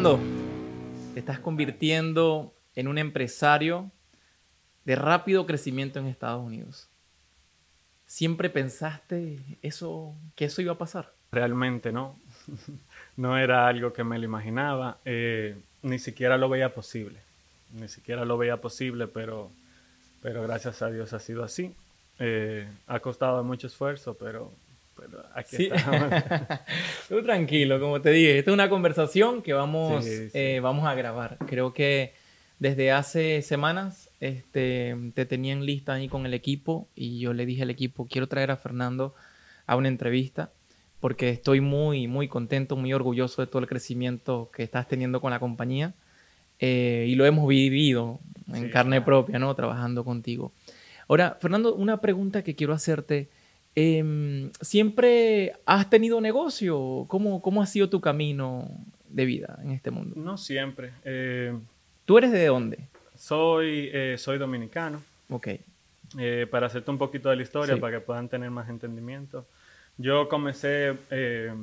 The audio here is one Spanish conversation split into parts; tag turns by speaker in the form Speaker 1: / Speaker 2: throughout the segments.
Speaker 1: Te estás convirtiendo en un empresario de rápido crecimiento en Estados Unidos. ¿Siempre pensaste eso, que eso iba a pasar?
Speaker 2: Realmente no. no era algo que me lo imaginaba. Eh, ni siquiera lo veía posible. Ni siquiera lo veía posible, pero, pero gracias a Dios ha sido así. Eh, ha costado mucho esfuerzo, pero, pero aquí estamos.
Speaker 1: Tú tranquilo, como te dije, esta es una conversación que vamos, eh, vamos a grabar. Creo que desde hace semanas este, te tenían lista ahí con el equipo y yo le dije al equipo, quiero traer a Fernando a una entrevista porque estoy muy, muy contento, muy orgulloso de todo el crecimiento que estás teniendo con la compañía eh, y lo hemos vivido en carne propia, ¿no? Trabajando contigo. Ahora, Fernando, una pregunta que quiero hacerte. Em, ¿Siempre has tenido negocio? ¿Cómo, ¿Cómo ha sido tu camino de vida en este mundo?
Speaker 2: No siempre. Eh,
Speaker 1: ¿Tú eres de dónde?
Speaker 2: Soy, eh, soy dominicano.
Speaker 1: Ok.
Speaker 2: para hacerte un poquito de la historia, para que puedan tener más entendimiento. Yo comencé eh,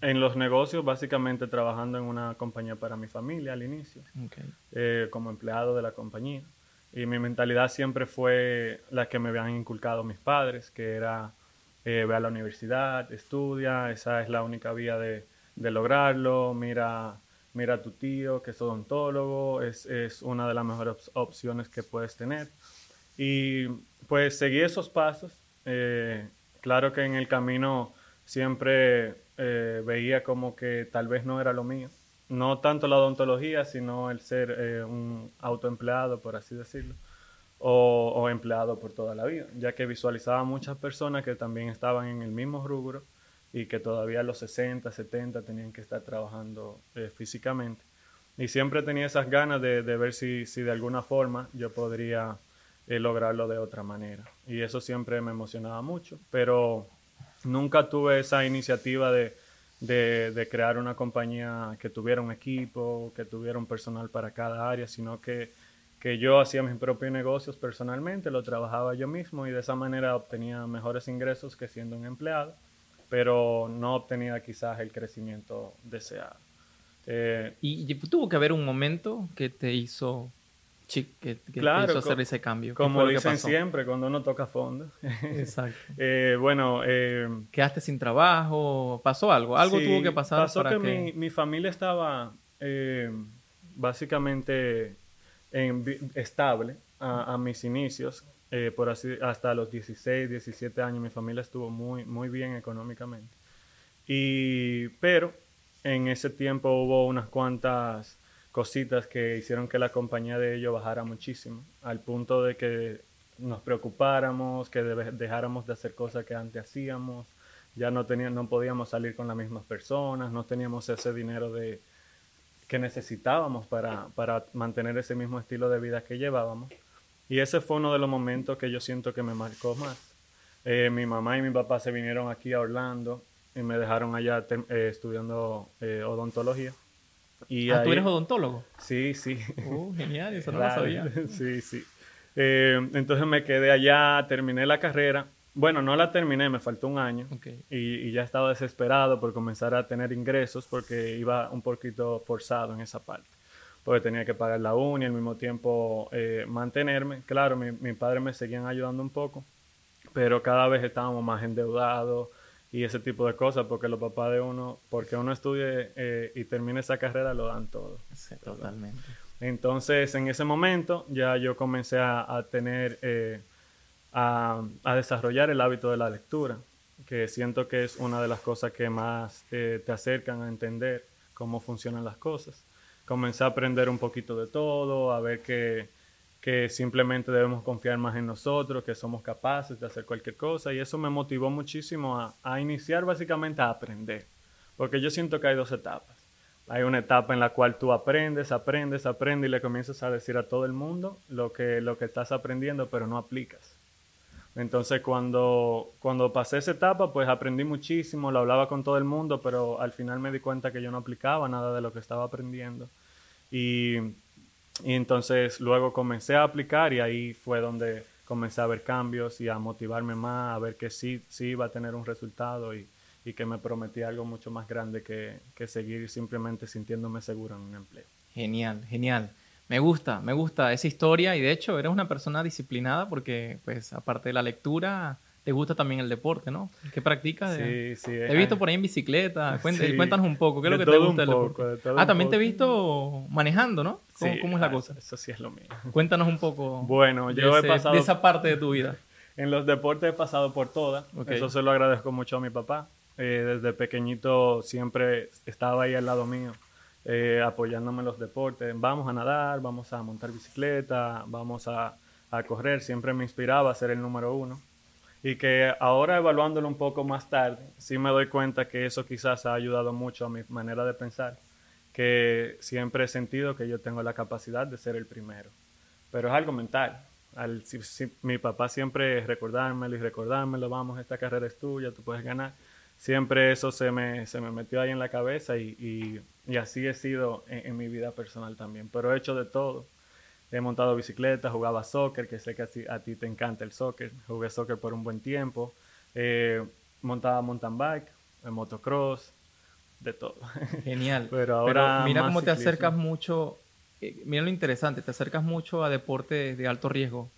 Speaker 2: en los negocios básicamente trabajando en una compañía para mi familia al inicio, eh, como empleado de la compañía. Y mi mentalidad siempre fue la que me habían inculcado mis padres, que era eh, ve a la universidad, estudia, esa es la única vía de, lograrlo, mira, mira a tu tío que es odontólogo, es, es una de las mejores opciones que puedes tener. Y pues seguí esos pasos. Eh, Claro que en el camino siempre eh, veía como que tal vez no era lo mío. No tanto la odontología, sino el ser eh, un autoempleado, por así decirlo, o, empleado por toda la vida, ya que visualizaba muchas personas que también estaban en el mismo rubro y que todavía a los 60, 70 tenían que estar trabajando eh, físicamente. Y siempre tenía esas ganas de, ver si, si, de alguna forma yo podría lograrlo de otra manera. Y eso siempre me emocionaba mucho, pero nunca tuve esa iniciativa de, de, crear una compañía que tuviera un equipo, que tuviera un personal para cada área, sino que, que yo hacía mis propios negocios personalmente, lo trabajaba yo mismo y de esa manera obtenía mejores ingresos que siendo un empleado, pero no obtenía quizás el crecimiento deseado.
Speaker 1: Eh, y tuvo que haber un momento que te hizo que, claro, hacer ese cambio.
Speaker 2: Como dicen siempre, cuando uno toca fondo.
Speaker 1: Exacto.
Speaker 2: Eh, bueno... Eh,
Speaker 1: ¿Quedaste sin trabajo? ¿Pasó algo? ¿Algo tuvo que pasar
Speaker 2: pasó que, Mi, mi, familia estaba eh, básicamente estable a, mis inicios. por así, hasta los 16, 17 años mi familia estuvo muy, muy bien económicamente. Y, pero en ese tiempo hubo unas cuantas cositas que hicieron que la compañía de ellos bajara muchísimo, al punto de que nos preocupáramos, que dejáramos de hacer cosas que antes hacíamos, ya no, teníamos, no podíamos salir con las mismas personas, no teníamos ese dinero de, que necesitábamos para, para mantener ese mismo estilo de vida que llevábamos. Y ese fue uno de los momentos que yo siento que me marcó más. Eh, mi mamá y mi papá se vinieron aquí a Orlando y me dejaron allá eh, estudiando eh, odontología.
Speaker 1: Y ah, ¿tú eres odontólogo?
Speaker 2: Sí, sí.
Speaker 1: Uh, genial, eso no lo sabía.
Speaker 2: Sí, sí. Eh, entonces me quedé allá, terminé la carrera. Bueno, no la terminé, me faltó un año. Y, ya estaba desesperado por comenzar a tener ingresos porque iba un poquito forzado en esa parte. Porque tenía que pagar la uni y al mismo tiempo eh, mantenerme. Claro, mi, mi padre me seguían ayudando un poco, pero cada vez estábamos más endeudados y ese tipo de cosas, porque los papás de uno, porque uno estudie eh, y termine esa carrera, lo dan todo.
Speaker 1: Sí, totalmente.
Speaker 2: Entonces, en ese momento ya yo comencé a, tener, eh, a, desarrollar el hábito de la lectura, que siento que es una de las cosas que más eh, te acercan a entender cómo funcionan las cosas. Comencé a aprender un poquito de todo, a ver que que simplemente debemos confiar más en nosotros, que somos capaces de hacer cualquier cosa y eso me motivó muchísimo a, iniciar básicamente a aprender, porque yo siento que hay dos etapas. Hay una etapa en la cual tú aprendes, aprendes, aprendes y le comienzas a decir a todo el mundo lo que, lo que estás aprendiendo, pero no aplicas. Entonces cuando, cuando pasé esa etapa, pues aprendí muchísimo, lo hablaba con todo el mundo, pero al final me di cuenta que yo no aplicaba nada de lo que estaba aprendiendo. Y y entonces luego comencé a aplicar y ahí fue donde comencé a ver cambios y a motivarme más, a ver que sí, sí iba a tener un resultado y, y que me prometí algo mucho más grande que, que seguir simplemente sintiéndome seguro en un empleo.
Speaker 1: Genial, genial. Me gusta, me gusta esa historia y de hecho eres una persona disciplinada porque pues aparte de la lectura te gusta también el deporte, ¿no? ¿Qué practicas?
Speaker 2: Sí, sí.
Speaker 1: Te he visto por ahí en bicicleta. Cuéntanos, un poco, ¿qué es lo que te gusta del deporte? ah, también te he visto manejando, ¿no? ¿Cómo, es la ah, cosa?
Speaker 2: Eso sí es lo mío.
Speaker 1: Cuéntanos un poco.
Speaker 2: Bueno, yo he pasado...
Speaker 1: De esa parte de tu vida.
Speaker 2: En los deportes he pasado por todas. Eso se lo agradezco mucho a mi papá. Eh, desde pequeñito siempre estaba ahí al lado mío, eh, apoyándome en los deportes. Vamos a nadar, vamos a montar bicicleta, vamos a, a, correr. Siempre me inspiraba a ser el número uno. Y que ahora evaluándolo un poco más tarde, sí me doy cuenta que eso quizás ha ayudado mucho a mi manera de pensar. Que siempre he sentido que yo tengo la capacidad de ser el primero. Pero es algo mental al, mi papá siempre recordármelo y recordármelo, vamos, esta carrera es tuya, tú puedes ganar. Siempre eso se me, se me metió ahí en la cabeza y, y, así he sido en, mi vida personal también. Pero he hecho de todo. He montado bicicleta, jugaba soccer, que sé que a ti, te encanta el soccer. Jugué soccer por un buen tiempo. Eh, montaba mountain bike, motocross, de todo.
Speaker 1: Genial. Pero ahora mira cómo te acercas mucho eh, mira lo interesante, te acercas mucho a deportes de alto riesgo.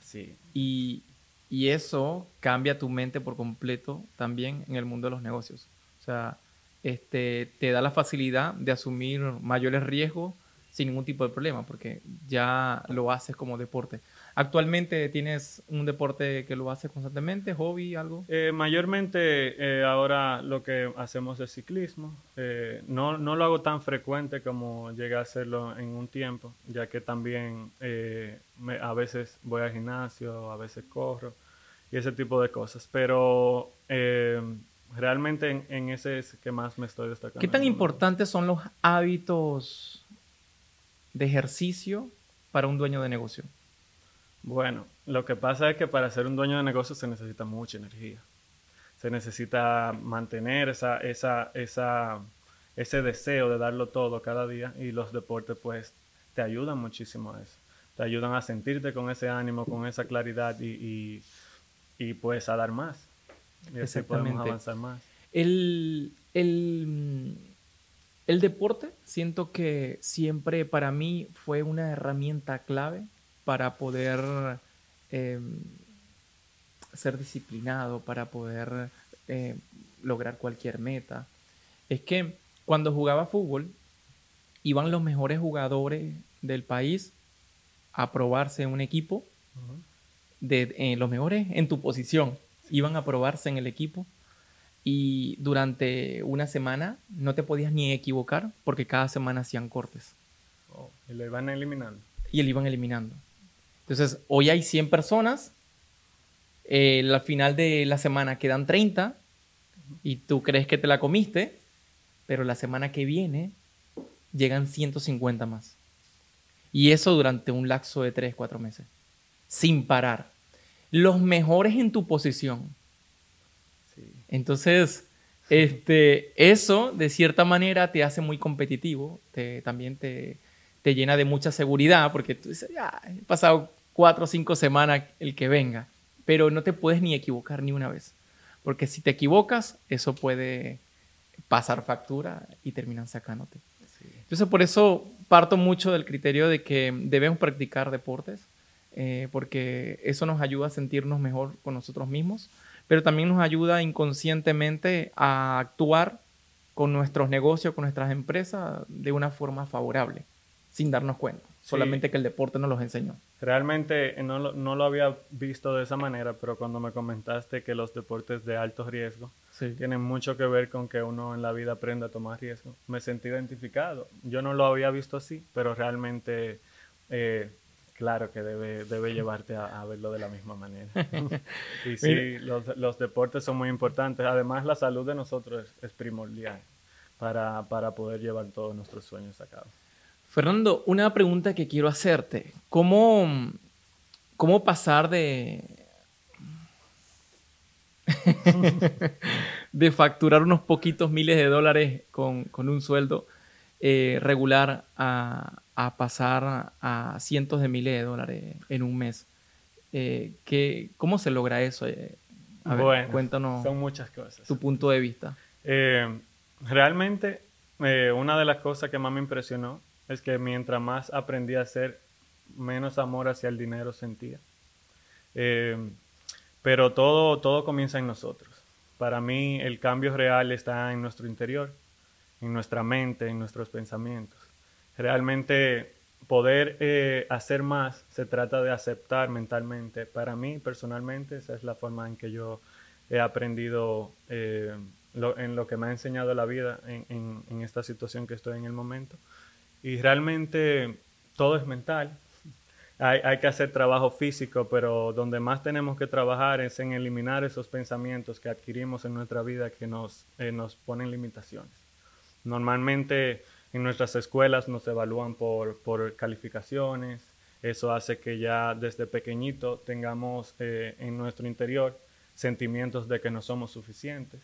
Speaker 2: Sí.
Speaker 1: Y, y, eso cambia tu mente por completo también en el mundo de los negocios. O sea, este, te da la facilidad de asumir mayores riesgos sin ningún tipo de problema, porque ya lo haces como deporte. ¿Actualmente tienes un deporte que lo haces constantemente, hobby, algo?
Speaker 2: Eh, mayormente eh, ahora lo que hacemos es ciclismo. Eh, no, no, lo hago tan frecuente como llegué a hacerlo en un tiempo, ya que también a veces voy al gimnasio, a veces corro y ese tipo de cosas. Pero realmente en, en, ese es que más me estoy destacando.
Speaker 1: ¿Qué tan importantes son los hábitos de ejercicio para un dueño de negocio?
Speaker 2: Bueno, lo que pasa es que para ser un dueño de negocio se necesita mucha energía. Se necesita mantener esa, esa, esa, ese deseo de darlo todo cada día y los deportes pues te ayudan muchísimo a eso. Te ayudan a sentirte con ese ánimo, con esa claridad y, y, pues a dar más. Y así podemos avanzar más.
Speaker 1: El, el, el deporte siento que siempre para mí fue una herramienta clave para poder em, ser disciplinado, para poder eh, lograr cualquier meta. Es que cuando jugaba fútbol, iban los mejores jugadores del país a probarse en un equipo, de, eh, los mejores en tu posición, iban a probarse en el equipo y durante una semana no te podías ni equivocar porque cada semana hacían cortes.
Speaker 2: Oh, y lo iban eliminando.
Speaker 1: Y lo iban eliminando. Entonces, hoy hay 100 personas, eh, al final de la semana quedan 30 y tú crees que te la comiste, pero la semana que viene llegan 150 más. Y eso durante un lapso de 3, 4 meses, sin parar. Los mejores en tu posición. Entonces, este, eso de cierta manera te hace muy competitivo, te, también te, te llena de mucha seguridad, porque tú dices, ya, he pasado cuatro o cinco semanas el que venga, pero no te puedes ni equivocar ni una vez, porque si te equivocas, eso puede pasar factura y terminan sacándote. Entonces, por eso parto mucho del criterio de que debemos practicar deportes, eh, porque eso nos ayuda a sentirnos mejor con nosotros mismos, pero también nos ayuda inconscientemente a actuar con nuestros negocios, con nuestras empresas de una forma favorable, sin darnos cuenta solamente que el deporte nos los enseñó.
Speaker 2: Realmente eh, no lo, no lo, había visto de esa manera, pero cuando me comentaste que los deportes de alto riesgo tienen mucho que ver con que uno en la vida aprenda a tomar riesgo, me sentí identificado. Yo no lo había visto así, pero realmente, eh, claro que debe, debe llevarte a, verlo de la misma manera. y sí, los, los, deportes son muy importantes. Además, la salud de nosotros es, es primordial para, para poder llevar todos nuestros sueños a cabo.
Speaker 1: Fernando, una pregunta que quiero hacerte. ¿Cómo, cómo pasar de, de facturar unos poquitos miles de dólares con, un sueldo eh, regular a, pasar a cientos de miles de dólares en un mes? Eh, ¿Cómo se logra eso? Eh, bueno, cuéntanos.
Speaker 2: Son muchas cosas.
Speaker 1: Tu punto de vista.
Speaker 2: Eh, realmente, una de las cosas que más me impresionó es que mientras más aprendí a hacer, menos amor hacia el dinero sentía. Pero todo, todo comienza en nosotros. Para mí el cambio real está en nuestro interior, en nuestra mente, en nuestros pensamientos. Realmente poder eh, hacer más se trata de aceptar mentalmente. Para mí, personalmente, esa es la forma en que yo he aprendido eh, en lo que me ha enseñado la vida en, en, esta situación que estoy en el momento. Y realmente todo es mental. Hay, hay, que hacer trabajo físico, pero donde más tenemos que trabajar es en eliminar esos pensamientos que adquirimos en nuestra vida que nos, eh, nos ponen limitaciones. Normalmente en nuestras escuelas nos evalúan por, por calificaciones. Eso hace que ya desde pequeñito tengamos eh, en nuestro interior sentimientos de que no somos suficientes.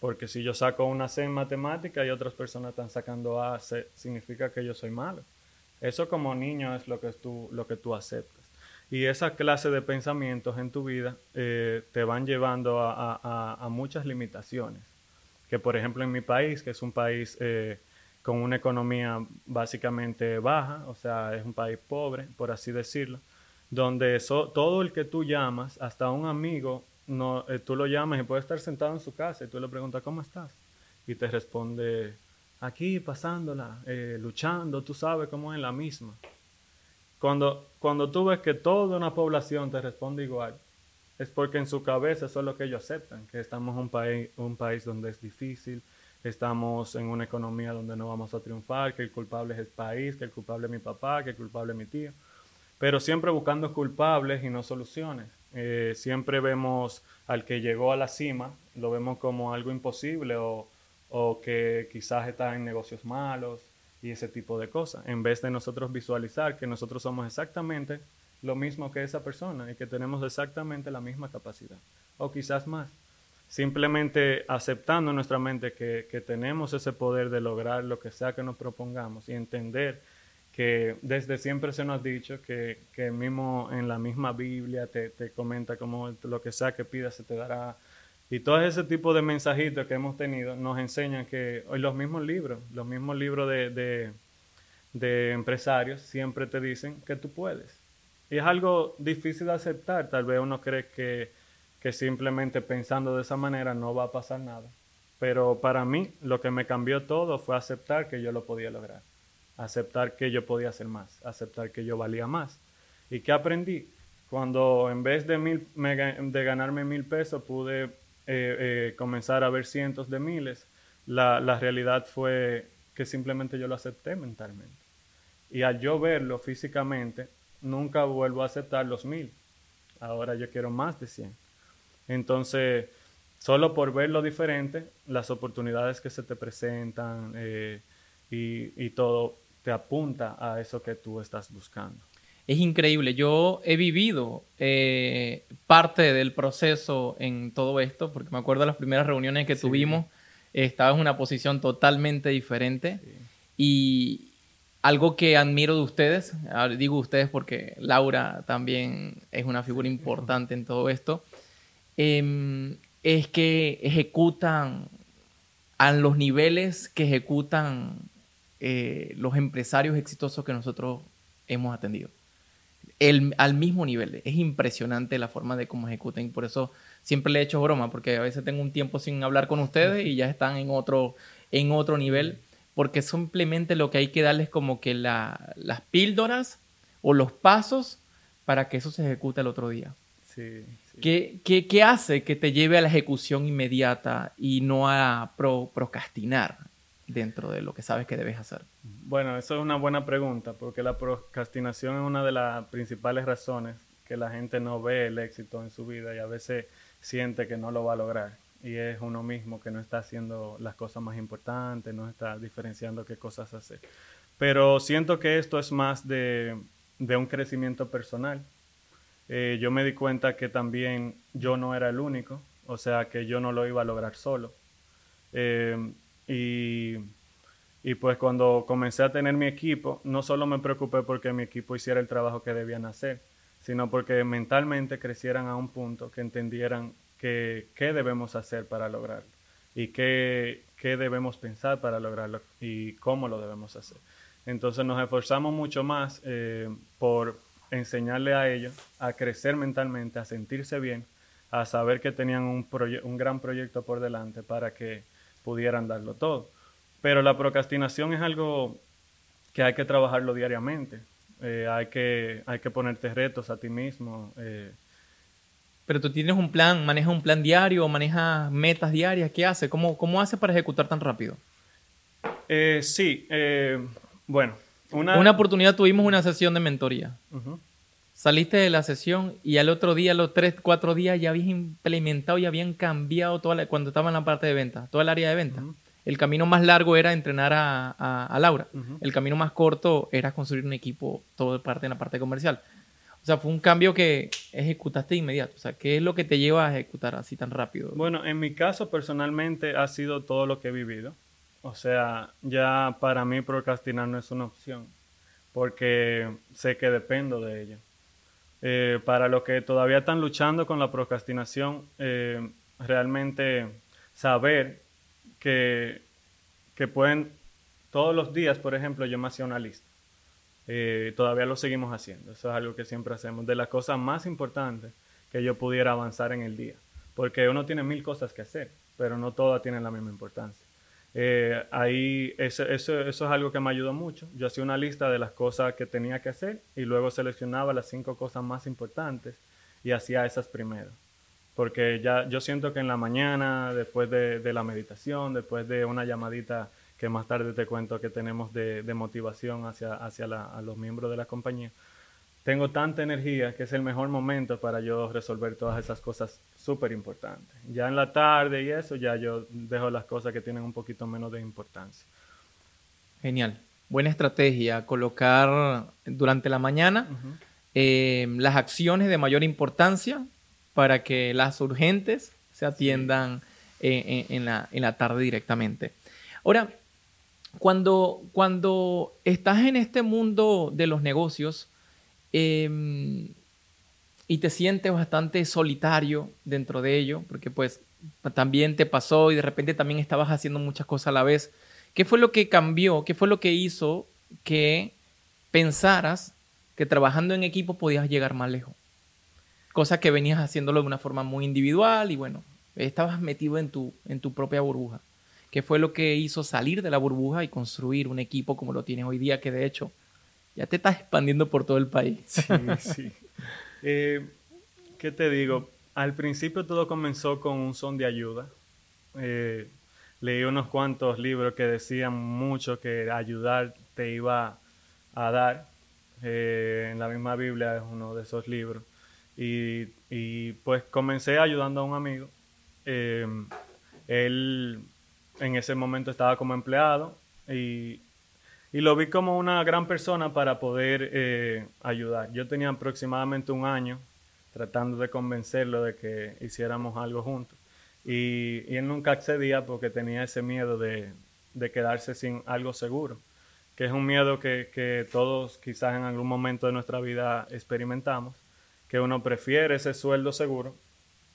Speaker 2: Porque si yo saco una C en matemática y otras personas están sacando A, significa que yo soy malo. Eso como niño es lo que tú, lo que tú aceptas. Y esa clase de pensamientos en tu vida eh, te van llevando a, a, a, muchas limitaciones. Que por ejemplo en mi país, que es un país eh, con una economía básicamente baja, o sea, es un país pobre, por así decirlo, donde todo el que tú llamas, hasta un amigo, no, eh, tú lo llamas y puede estar sentado en su casa y tú le preguntas, ¿cómo estás? Y te responde, aquí pasándola, eh, luchando, tú sabes cómo es la misma. Cuando, cuando tú ves que toda una población te responde igual, es porque en su cabeza eso es lo que ellos aceptan, que estamos en un país, un país donde es difícil, estamos en una economía donde no vamos a triunfar, que el culpable es el país, que el culpable es mi papá, que el culpable es mi tío, pero siempre buscando culpables y no soluciones. Eh, siempre vemos al que llegó a la cima, lo vemos como algo imposible o, o que quizás está en negocios malos y ese tipo de cosas, en vez de nosotros visualizar que nosotros somos exactamente lo mismo que esa persona y que tenemos exactamente la misma capacidad, o quizás más simplemente aceptando en nuestra mente que, tenemos ese poder de lograr lo que sea que nos propongamos y entender que desde siempre se nos ha dicho que, que mismo en la misma Biblia te, te, comenta como lo que sea que pidas se te dará. Y todo ese tipo de mensajitos que hemos tenido nos enseñan que hoy los mismos libros, los mismos libros de, de, de empresarios siempre te dicen que tú puedes. Y es algo difícil de aceptar. Tal vez uno cree que que simplemente pensando de esa manera no va a pasar nada. Pero para mí lo que me cambió todo fue aceptar que yo lo podía lograr, aceptar que yo podía hacer más, aceptar que yo valía más. ¿Y qué aprendí? Cuando en vez de, mil, de ganarme mil pesos pude eh, eh, comenzar a ver cientos de miles, la, la realidad fue que simplemente yo lo acepté mentalmente. Y al yo verlo físicamente, nunca vuelvo a aceptar los mil. Ahora yo quiero más de cien. Entonces, solo por ver lo diferente, las oportunidades que se te presentan eh, y, todo te apunta a eso que tú estás buscando.
Speaker 1: Es increíble. Yo he vivido eh, parte del proceso en todo esto, porque me acuerdo de las primeras reuniones que tuvimos, estaba en una posición totalmente diferente. Y algo que admiro de ustedes, digo ustedes porque Laura también es una figura importante en todo esto, Em, es que ejecutan a los niveles que ejecutan eh, los empresarios exitosos que nosotros hemos atendido. El, al mismo nivel. Es impresionante la forma de cómo ejecutan. Por eso siempre le he hecho broma, porque a veces tengo un tiempo sin hablar con ustedes y ya están en otro, en otro nivel, porque simplemente lo que hay que darles como que las píldoras o los pasos para que eso se ejecute el otro día.
Speaker 2: Sí.
Speaker 1: ¿Qué, hace que te lleve a la ejecución inmediata y no a procrastinar dentro de lo que sabes que debes hacer?
Speaker 2: Bueno, eso es una buena pregunta, porque la procrastinación es una de las principales razones que la gente no ve el éxito en su vida y a veces siente que no lo va a lograr. Y es uno mismo que no está haciendo las cosas más importantes, no está diferenciando qué cosas hacer. Pero siento que esto es más de, de un crecimiento personal eh, yo me di cuenta que también yo no era el único, o sea que yo no lo iba a lograr solo. Eh, y, y, pues cuando comencé a tener mi equipo, no solo me preocupé porque mi equipo hiciera el trabajo que debían hacer, sino porque mentalmente crecieran a un punto que entendieran qué debemos hacer para lograrlo y qué, qué debemos pensar para lograrlo y cómo lo debemos hacer. Entonces nos esforzamos mucho más eh, por enseñarle a ellos a crecer mentalmente, a sentirse bien, a saber que tenían un, un gran proyecto por delante para que pudieran darlo todo. Pero la procrastinación es algo que hay que trabajarlo diariamente. Eh, hay, que, hay que ponerte retos a ti mismo. Eh.
Speaker 1: Pero tú tienes un plan, manejas un plan diario, manejas metas diarias, ¿qué hace? ¿Cómo, cómo hace para ejecutar tan rápido?
Speaker 2: sí, bueno,
Speaker 1: una... una oportunidad tuvimos una sesión de mentoría. Saliste de la sesión y al otro día, los tres, cuatro días, ya habías implementado y habían cambiado toda la, cuando estaba en la parte de venta, toda el área de venta. El camino más largo era entrenar a, Laura. El camino más corto era construir un equipo, todo parte en la parte comercial. O sea, fue un cambio que ejecutaste de inmediato. O sea, ¿qué es lo que te lleva a ejecutar así tan rápido?
Speaker 2: Bueno, en mi caso personalmente ha sido todo lo que he vivido. O sea, ya para mí procrastinar no es una opción, porque sé que dependo de ella. Eh, para los que todavía están luchando con la procrastinación, eh, realmente saber que, que, pueden, todos los días, por ejemplo, yo me hacía una lista. Eh, todavía lo seguimos haciendo. Eso es algo que siempre hacemos. De las cosas más importantes que yo pudiera avanzar en el día. Porque uno tiene mil cosas que hacer, pero no todas tienen la misma importancia. Eh, ahí eso, eso, es algo que me ayudó mucho. Yo hacía una lista de las cosas que tenía que hacer y luego seleccionaba las cinco cosas más importantes y hacía esas primero. Porque ya yo siento que en la mañana, después de, la meditación, después de una llamadita que más tarde te cuento que tenemos de, motivación hacia, hacia los miembros de la compañía, tengo tanta energía que es el mejor momento para yo resolver todas esas cosas súper importantes. Ya en la tarde y eso, ya yo dejo las cosas que tienen un poquito menos de importancia.
Speaker 1: Genial. Buena estrategia, colocar durante la mañana eh, las acciones de mayor importancia para que las urgentes se atiendan eh, en, la, en, la, tarde directamente. Ahora, cuando, cuando estás en este mundo de los negocios, Em, y te sientes bastante solitario dentro de ello, porque pues también te pasó y de repente también estabas haciendo muchas cosas a la vez. ¿Qué fue lo que cambió? ¿Qué fue lo que hizo que pensaras que trabajando en equipo podías llegar más lejos? Cosa que venías haciéndolo de una forma muy individual y bueno, estabas metido en tu, en tu propia burbuja. ¿Qué fue lo que hizo salir de la burbuja y construir un equipo como lo tienes hoy día, que de hecho ya te estás expandiendo por todo el país.
Speaker 2: Sí, sí. Eh, ¿Qué te digo? Al principio todo comenzó con un son de ayuda. Eh, leí unos cuantos libros que decían mucho que ayudar te iba a dar. Eh, en la misma Biblia es uno de esos libros. Y, y pues comencé ayudando a un amigo. él en ese momento estaba como empleado y y lo vi como una gran persona para poder eh, ayudar. Yo tenía aproximadamente un año tratando de convencerlo de que hiciéramos algo juntos. Y, él nunca accedía porque tenía ese miedo de, quedarse sin algo seguro, que es un miedo que, todos quizás en algún momento de nuestra vida experimentamos, que uno prefiere ese sueldo seguro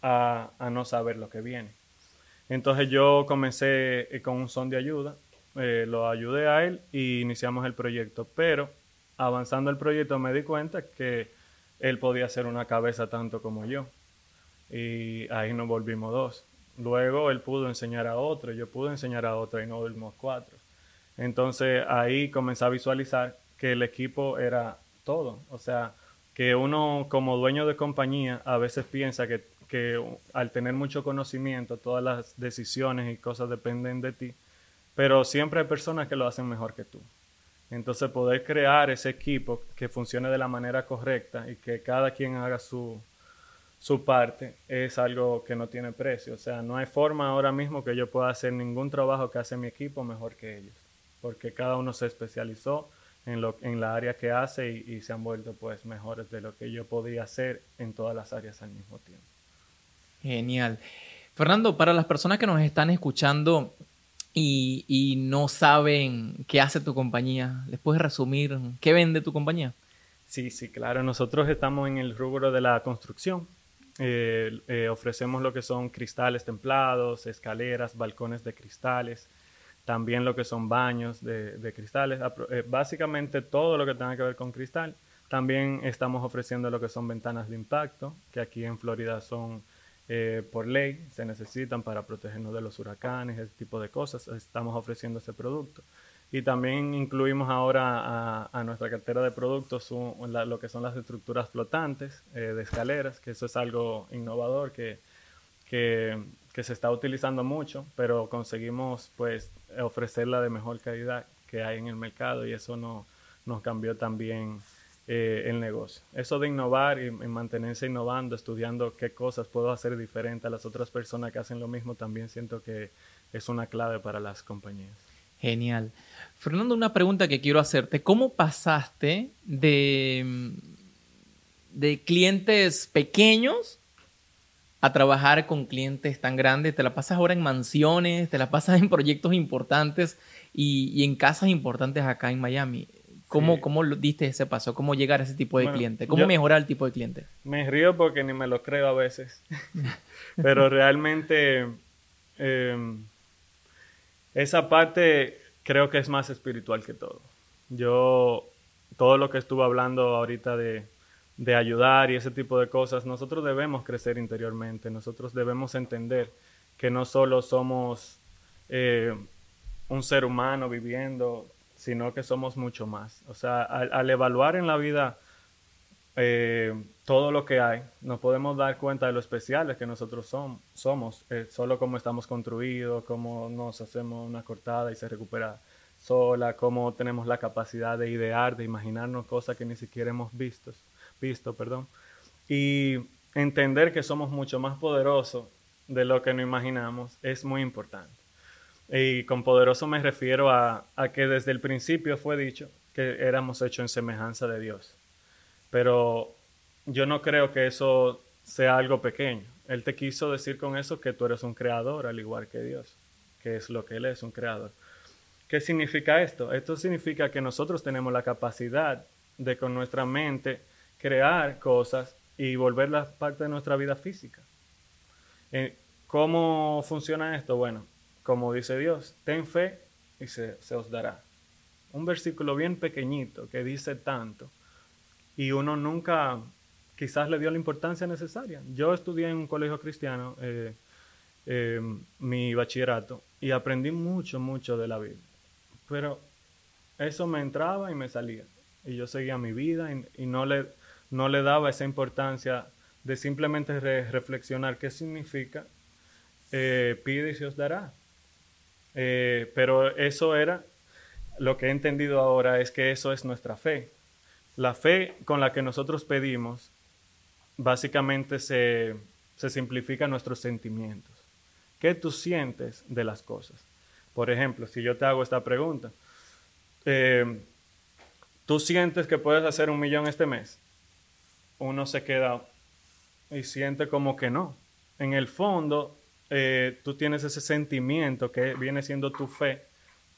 Speaker 2: a, a no saber lo que viene. Entonces yo comencé eh, con un son de ayuda eh, lo ayudé a él y iniciamos el proyecto. Pero avanzando el proyecto me di cuenta que él podía ser una cabeza tanto como yo. Y ahí nos volvimos dos. Luego él pudo enseñar a otro, yo pude enseñar a otro y nos volvimos cuatro. Entonces ahí comencé a visualizar que el equipo era todo. O sea, que uno como dueño de compañía a veces piensa que, que al tener mucho conocimiento todas las decisiones y cosas dependen de ti pero siempre hay personas que lo hacen mejor que tú. Entonces poder crear ese equipo que funcione de la manera correcta y que cada quien haga su, su parte es algo que no tiene precio. O sea, no hay forma ahora mismo que yo pueda hacer ningún trabajo que hace mi equipo mejor que ellos, porque cada uno se especializó en, lo, en la área que hace y, se han vuelto pues mejores de lo que yo podía hacer en todas las áreas al mismo tiempo.
Speaker 1: Genial. Fernando, para las personas que nos están escuchando, y, no saben qué hace tu compañía. ¿Les puedes resumir qué vende tu compañía?
Speaker 2: Sí, sí, claro. Nosotros estamos en el rubro de la construcción. eh, eh, ofrecemos lo que son cristales templados, escaleras, balcones de cristales, también lo que son baños de, cristales, eh, básicamente todo lo que tenga que ver con cristal. También estamos ofreciendo lo que son ventanas de impacto, que aquí en Florida son por ley, se necesitan para protegernos de los huracanes, ese tipo de cosas. Estamos ofreciendo ese producto. Y también incluimos ahora a, nuestra cartera de productos lo que son las estructuras flotantes eh, de escaleras, que eso es algo innovador que, que, se está utilizando mucho, pero conseguimos pues ofrecerla de mejor calidad que hay en el mercado y eso no, nos cambió también eh, el negocio. Eso de innovar y, mantenerse innovando, estudiando qué cosas puedo hacer diferente a las otras personas que hacen lo mismo, también siento que es una clave para las compañías.
Speaker 1: Genial. Fernando, una pregunta que quiero hacerte. ¿Cómo pasaste de, de clientes pequeños a trabajar con clientes tan grandes? ¿Te la pasas ahora en mansiones? ¿Te la pasas en proyectos importantes y, en casas importantes acá en Miami? ¿Cómo, ¿Cómo diste ese paso? ¿Cómo llegar a ese tipo de cliente? ¿Cómo mejorar el tipo de cliente?
Speaker 2: Me río porque ni me lo creo a veces. Pero realmente... Em, esa parte creo que es más espiritual que todo. Yo, todo lo que estuve hablando ahorita de, ayudar y ese tipo de cosas, nosotros debemos crecer interiormente, nosotros debemos entender que no solo somos eh, un ser humano viviendo, sino que somos mucho más. O sea, al evaluar en la vida eh, todo lo que hay, nos podemos dar cuenta de lo especiales que nosotros somos, eh, solo cómo estamos construidos, cómo nos hacemos una cortada y se recupera sola, cómo tenemos la capacidad de idear, de imaginarnos cosas que ni siquiera hemos visto, visto perdón, y entender que somos mucho más poderosos de lo que nos imaginamos es muy importante. Y con poderoso me refiero a, a que desde el principio fue dicho que éramos hechos en semejanza de Dios. Pero yo no creo que eso sea algo pequeño. Él te quiso decir con eso que tú eres un creador, al igual que Dios, que es lo que Él es, un creador. ¿Qué significa esto? Esto significa que nosotros tenemos la capacidad de con nuestra mente crear cosas y volverlas parte de nuestra vida física. Eh, ¿Cómo funciona esto? Bueno, como dice Dios, ten fe y se, os dará. Un versículo bien pequeñito que dice tanto y uno nunca quizás le dio la importancia necesaria. Yo estudié en un colegio cristiano eh, eh, mi bachillerato y aprendí mucho, mucho de la Biblia. Pero eso me entraba y me salía. Y yo seguía mi vida y, no, le, no le daba esa importancia de simplemente reflexionar qué significa eh, pide y se os dará. Pero eso era, lo que he entendido ahora es que eso es nuestra fe. La fe con la que nosotros pedimos básicamente se, simplifica nuestros sentimientos. ¿Qué tú sientes de las cosas? Por ejemplo, si yo te hago esta pregunta, eh, ¿tú sientes que puedes hacer un millón este mes? Uno se queda y siente como que no. En el fondo, eh, tú tienes ese sentimiento que viene siendo tu fe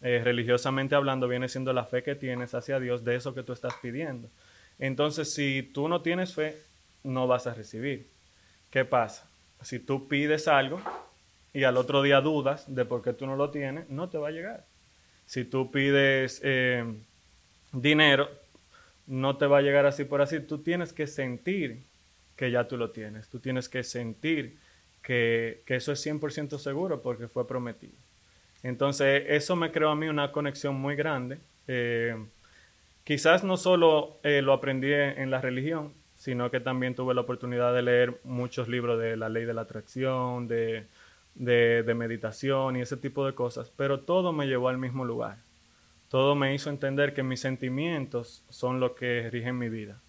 Speaker 2: eh, religiosamente hablando, viene siendo la fe que tienes hacia Dios de eso que tú estás pidiendo. Entonces, si tú no tienes fe, no vas a recibir. ¿Qué pasa? Si tú pides algo y al otro día dudas de por qué tú no lo tienes, no te va a llegar. Si tú pides eh, dinero, no te va a llegar así por así. Tú tienes que sentir que ya tú lo tienes. Tú tienes que sentir que, eso es 100% seguro porque fue prometido. Entonces, eso me creó a mí una conexión muy grande. Eh, quizás no solo eh, lo aprendí en la religión, sino que también tuve la oportunidad de leer muchos libros de la ley de la atracción, de, de, meditación y ese tipo de cosas, pero todo me llevó al mismo lugar. Todo me hizo entender que mis sentimientos son lo que rigen mi vida.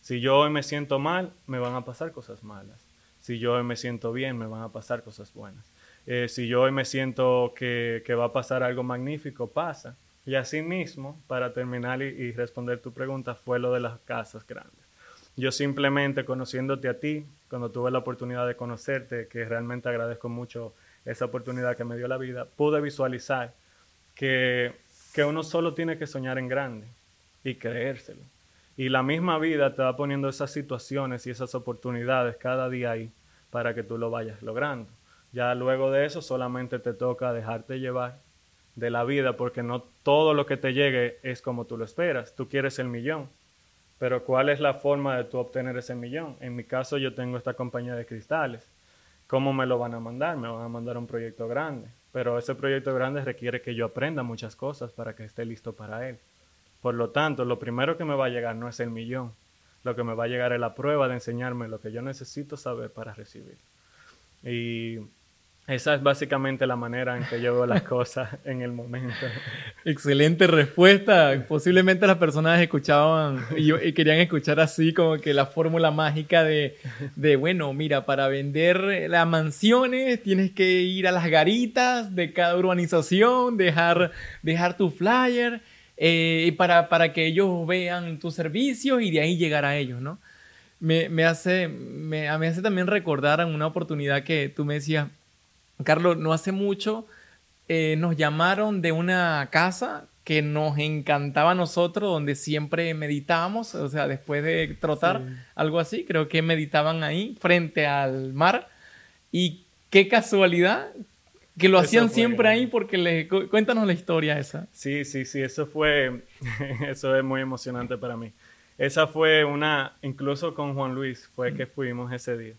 Speaker 2: Si yo hoy me siento mal, me van a pasar cosas malas. Si yo hoy me siento bien, me van a pasar cosas buenas. Eh, si yo hoy me siento que, va a pasar algo magnífico, pasa. Y así mismo, para terminar y, responder tu pregunta, fue lo de las casas grandes. Yo simplemente conociéndote a ti, cuando tuve la oportunidad de conocerte, que realmente agradezco mucho esa oportunidad que me dio la vida, pude visualizar que, que uno solo tiene que soñar en grande y creérselo. Y la misma vida te va poniendo esas situaciones y esas oportunidades cada día ahí para que tú lo vayas logrando. Ya luego de eso solamente te toca dejarte llevar de la vida porque no todo lo que te llegue es como tú lo esperas. Tú quieres el millón, pero ¿cuál es la forma de tú obtener ese millón? En mi caso yo tengo esta compañía de cristales. ¿Cómo me lo van a mandar? Me van a mandar un proyecto grande, pero ese proyecto grande requiere que yo aprenda muchas cosas para que esté listo para él. Por lo tanto, lo primero que me va a llegar no es el millón, lo que me va a llegar es la prueba de enseñarme lo que yo necesito saber para recibir. Y esa es básicamente la manera en que yo veo las cosas en el momento.
Speaker 1: Excelente respuesta. Posiblemente las personas escuchaban y, querían escuchar así como que la fórmula mágica de, de, bueno, mira, para vender las mansiones tienes que ir a las garitas de cada urbanización, dejar, dejar tu flyer eh, para, para que ellos vean tus servicios y de ahí llegar a ellos, ¿no? Me, me hace, me, me hace también recordar una oportunidad que tú me decías, Carlos, no hace mucho eh, nos llamaron de una casa que nos encantaba a nosotros, donde siempre meditábamos, o sea, después de trotar, algo así, creo que meditaban ahí, frente al mar. Y qué casualidad que lo hacían siempre ahí porque le cuéntanos la historia esa.
Speaker 2: Sí, sí, sí, eso fue eso es muy emocionante para mí. Esa fue una incluso con Juan Luis fue que fuimos ese día.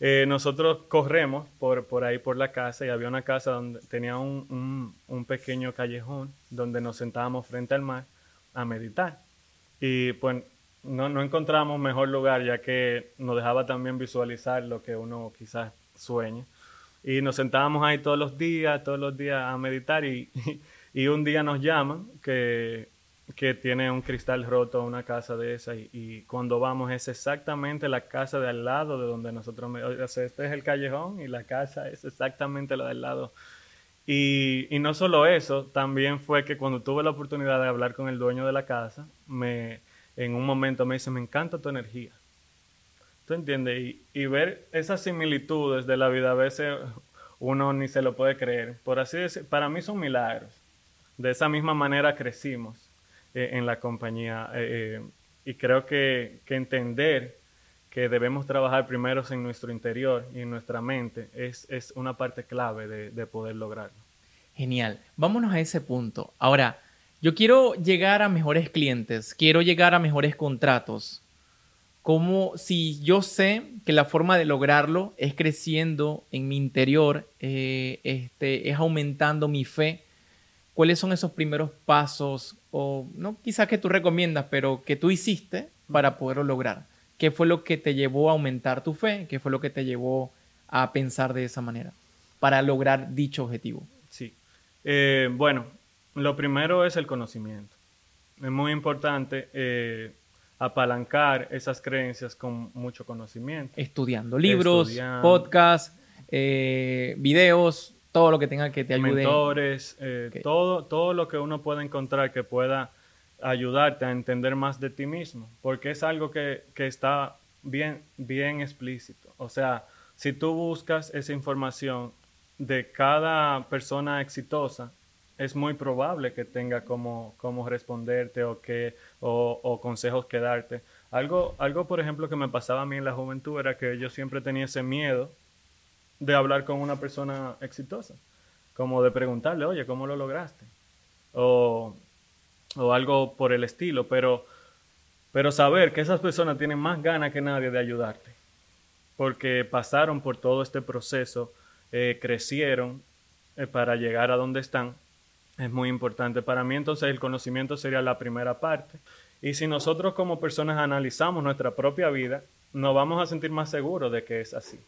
Speaker 2: Eh, nosotros corremos por, por ahí por la casa y había una casa donde tenía un, un, pequeño callejón donde nos sentábamos frente al mar a meditar. Y pues no, no encontramos mejor lugar ya que nos dejaba también visualizar lo que uno quizás sueña. Y nos sentábamos ahí todos los días, todos los días a meditar y, y un día nos llaman que que tiene un cristal roto, una casa de esa, y, cuando vamos es exactamente la casa de al lado de donde nosotros, o este es el callejón y la casa es exactamente la del lado. Y, y, no solo eso, también fue que cuando tuve la oportunidad de hablar con el dueño de la casa, me, en un momento me dice, me encanta tu energía. ¿Tú? Y, ver esas similitudes de la vida, a veces uno ni se lo puede creer. Por así decir, para mí son milagros. De esa misma manera crecimos. Eh, en la compañía. Eh, eh, y creo que, entender que debemos trabajar primero en nuestro interior y en nuestra mente es, una parte clave de, poder lograrlo.
Speaker 1: Genial. Vámonos a ese punto. Ahora, yo quiero llegar a mejores clientes, quiero llegar a mejores contratos. Como si yo sé que la forma de lograrlo es creciendo en mi interior, este, es aumentando mi fe, ¿cuáles son esos primeros pasos o no quizás que tú recomiendas, pero que tú hiciste para poderlo lograr? ¿Qué fue lo que te llevó a aumentar tu fe? ¿Qué fue lo que te llevó a pensar de esa manera para lograr dicho objetivo?
Speaker 2: Sí. Eh, bueno, lo primero es el conocimiento. Es muy importante eh, apalancar esas creencias con mucho conocimiento.
Speaker 1: Estudiando libros, podcasts, eh, videos, todo lo que tenga que te ayude.
Speaker 2: Mentores, eh, todo, todo lo que uno pueda encontrar que pueda ayudarte a entender más de ti mismo, porque es algo que, está bien, bien explícito. O sea, si tú buscas esa información de cada persona exitosa, es muy probable que tenga cómo, responderte o, que, o, o, consejos que darte. Algo, algo, por ejemplo, que me pasaba a mí en la juventud era que yo siempre tenía ese miedo de hablar con una persona exitosa, como de preguntarle, oye, ¿cómo lo lograste? O, o algo por el estilo, pero, pero saber que esas personas tienen más ganas que nadie de ayudarte, porque pasaron por todo este proceso, eh, crecieron eh, para llegar a donde están, es muy importante. Para mí entonces el conocimiento sería la primera parte. Y si nosotros como personas analizamos nuestra propia vida, nos vamos a sentir más seguros de que es así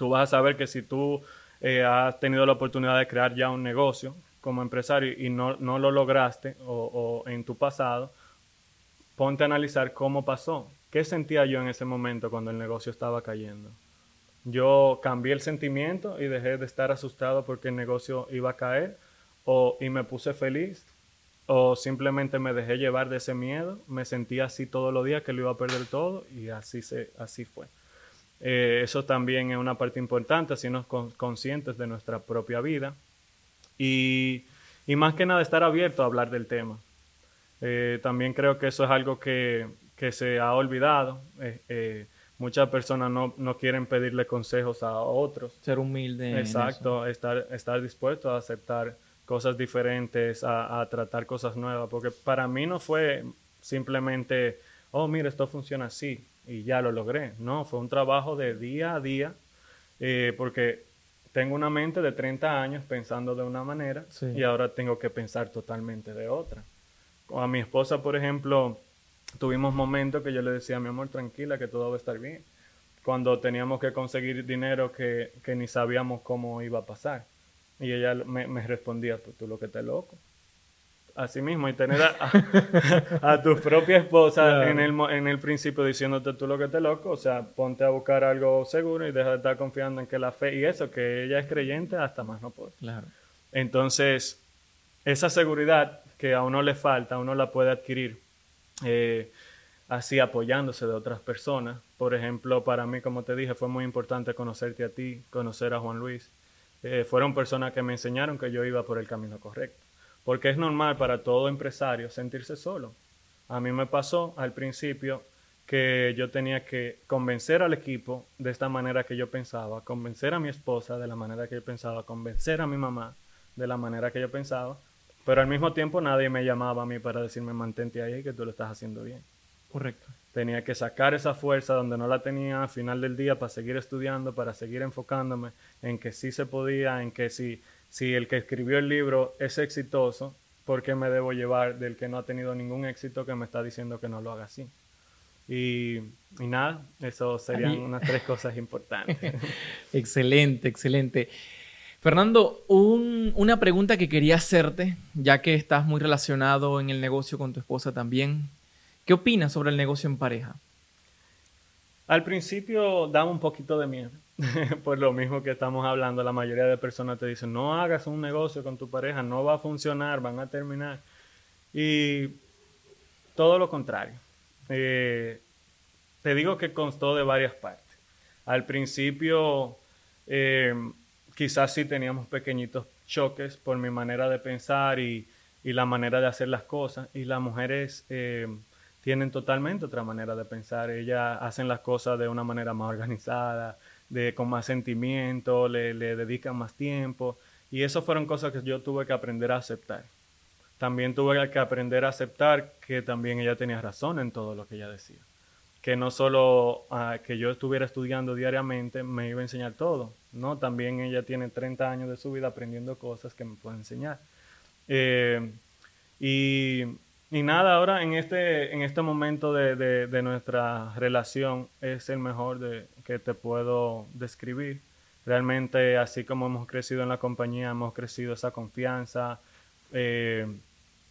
Speaker 2: tú vas a saber que si tú eh, has tenido la oportunidad de crear ya un negocio como empresario y no, lo lograste o, en tu pasado, ponte a analizar cómo pasó. ¿Qué sentía yo en ese momento cuando el negocio estaba cayendo? Yo cambié el sentimiento y dejé de estar asustado porque el negocio iba a caer o, y me puse feliz o simplemente me dejé llevar de ese miedo, me sentía así todos los días que lo iba a perder todo y así, se, así fue. Eh, eso también es una parte importante, hacernos conscientes de nuestra propia vida y, más que nada estar abierto a hablar del tema. Eh, también creo que eso es algo que, que se ha olvidado. Eh, eh, muchas personas no, no, quieren pedirle consejos a otros.
Speaker 1: Ser humilde.
Speaker 2: Exacto, estar, estar dispuesto a aceptar cosas diferentes, a, a, tratar cosas nuevas, porque para mí no fue simplemente, oh, mira, esto funciona así y ya lo logré. No, fue un trabajo de día a día, eh, porque tengo una mente de 30 años pensando de una manera y ahora tengo que pensar totalmente de otra. A mi esposa, por ejemplo, tuvimos momentos que yo le decía, mi amor, tranquila, que todo va a estar bien. Cuando teníamos que conseguir dinero que, que ni sabíamos cómo iba a pasar. Y ella me, me respondía, pues tú lo que te loco. Así mismo, y tener a, tu propia esposa en, el, en el principio diciéndote tú lo que te loco, o sea, ponte a buscar algo seguro y deja de estar confiando en que la fe y eso, que ella es creyente, hasta más no puede.
Speaker 1: Claro.
Speaker 2: Entonces, esa seguridad que a uno le falta, uno la puede adquirir eh, así apoyándose de otras personas. Por ejemplo, para mí, como te dije, fue muy importante conocerte a ti, conocer a Juan Luis. Eh, fueron personas que me enseñaron que yo iba por el camino correcto. Porque es normal para todo empresario sentirse solo. A mí me pasó al principio que yo tenía que convencer al equipo de esta manera que yo pensaba, convencer a mi esposa de la manera que yo pensaba, convencer a mi mamá de la manera que yo pensaba, pero al mismo tiempo nadie me llamaba a mí para decirme mantente ahí que tú lo estás haciendo bien.
Speaker 1: Correcto.
Speaker 2: Tenía que sacar esa fuerza donde no la tenía al final del día para seguir estudiando, para seguir enfocándome en que sí se podía, en que sí si el que escribió el libro es exitoso, ¿por qué me debo llevar del que no ha tenido ningún éxito que me está diciendo que no lo haga así? Y, nada, eso serían unas tres cosas importantes.
Speaker 1: excelente, excelente. Fernando, una pregunta que quería hacerte, ya que estás muy relacionado en el negocio con tu esposa también. ¿Qué opinas sobre el negocio en pareja?
Speaker 2: Al principio da un poquito de miedo. por lo mismo que estamos hablando, la mayoría de personas te dicen, no hagas un negocio con tu pareja, no va a funcionar, van a terminar. Y todo lo contrario. Eh, te digo que constó de varias partes. Al principio, eh, quizás sí teníamos pequeñitos choques por mi manera de pensar y, la manera de hacer las cosas. Y las mujeres eh, tienen totalmente otra manera de pensar. Ellas hacen las cosas de una manera más organizada, de, con más sentimiento, le, dedican más tiempo. Y eso fueron cosas que yo tuve que aprender a aceptar. También tuve que aprender a aceptar que también ella tenía razón en todo lo que ella decía. Que no solo ah, que yo estuviera estudiando diariamente me iba a enseñar todo, ¿no? También ella tiene 30 años de su vida aprendiendo cosas que me puede enseñar. Eh, y y nada, ahora en este, en este momento de, de, nuestra relación es el mejor de, que te puedo describir. Realmente, así como hemos crecido en la compañía, hemos crecido esa confianza, eh,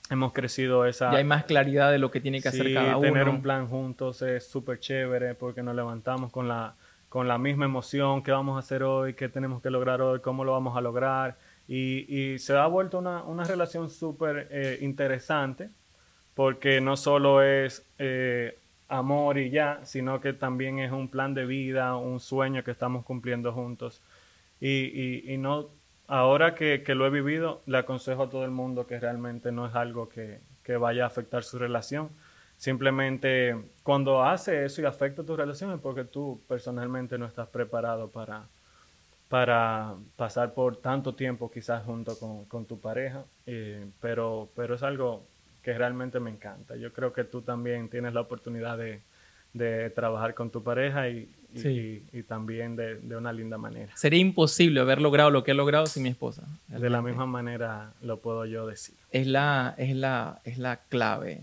Speaker 2: hemos crecido esa...
Speaker 1: Ya hay más claridad de lo que tiene que hacer cada uno.
Speaker 2: tener un plan juntos es súper chévere porque nos levantamos con la, con la misma emoción, qué vamos a hacer hoy, qué tenemos que lograr hoy, cómo lo vamos a lograr. Y, y se ha vuelto una, una relación súper eh, interesante porque no solo es eh, amor y ya, sino que también es un plan de vida, un sueño que estamos cumpliendo juntos. Y, y, no, ahora que, que, lo he vivido, le aconsejo a todo el mundo que realmente no es algo que, que vaya a afectar su relación. Simplemente cuando hace eso y afecta tu relación es porque tú personalmente no estás preparado para, para pasar por tanto tiempo quizás junto con, con tu pareja, eh, pero, pero es algo que realmente me encanta. Yo creo que tú también tienes la oportunidad de, trabajar con tu pareja y, y, también de, una linda manera.
Speaker 1: Sería imposible haber logrado lo que he logrado sin mi esposa.
Speaker 2: De la misma manera lo puedo yo decir.
Speaker 1: Es la, es la, es la clave,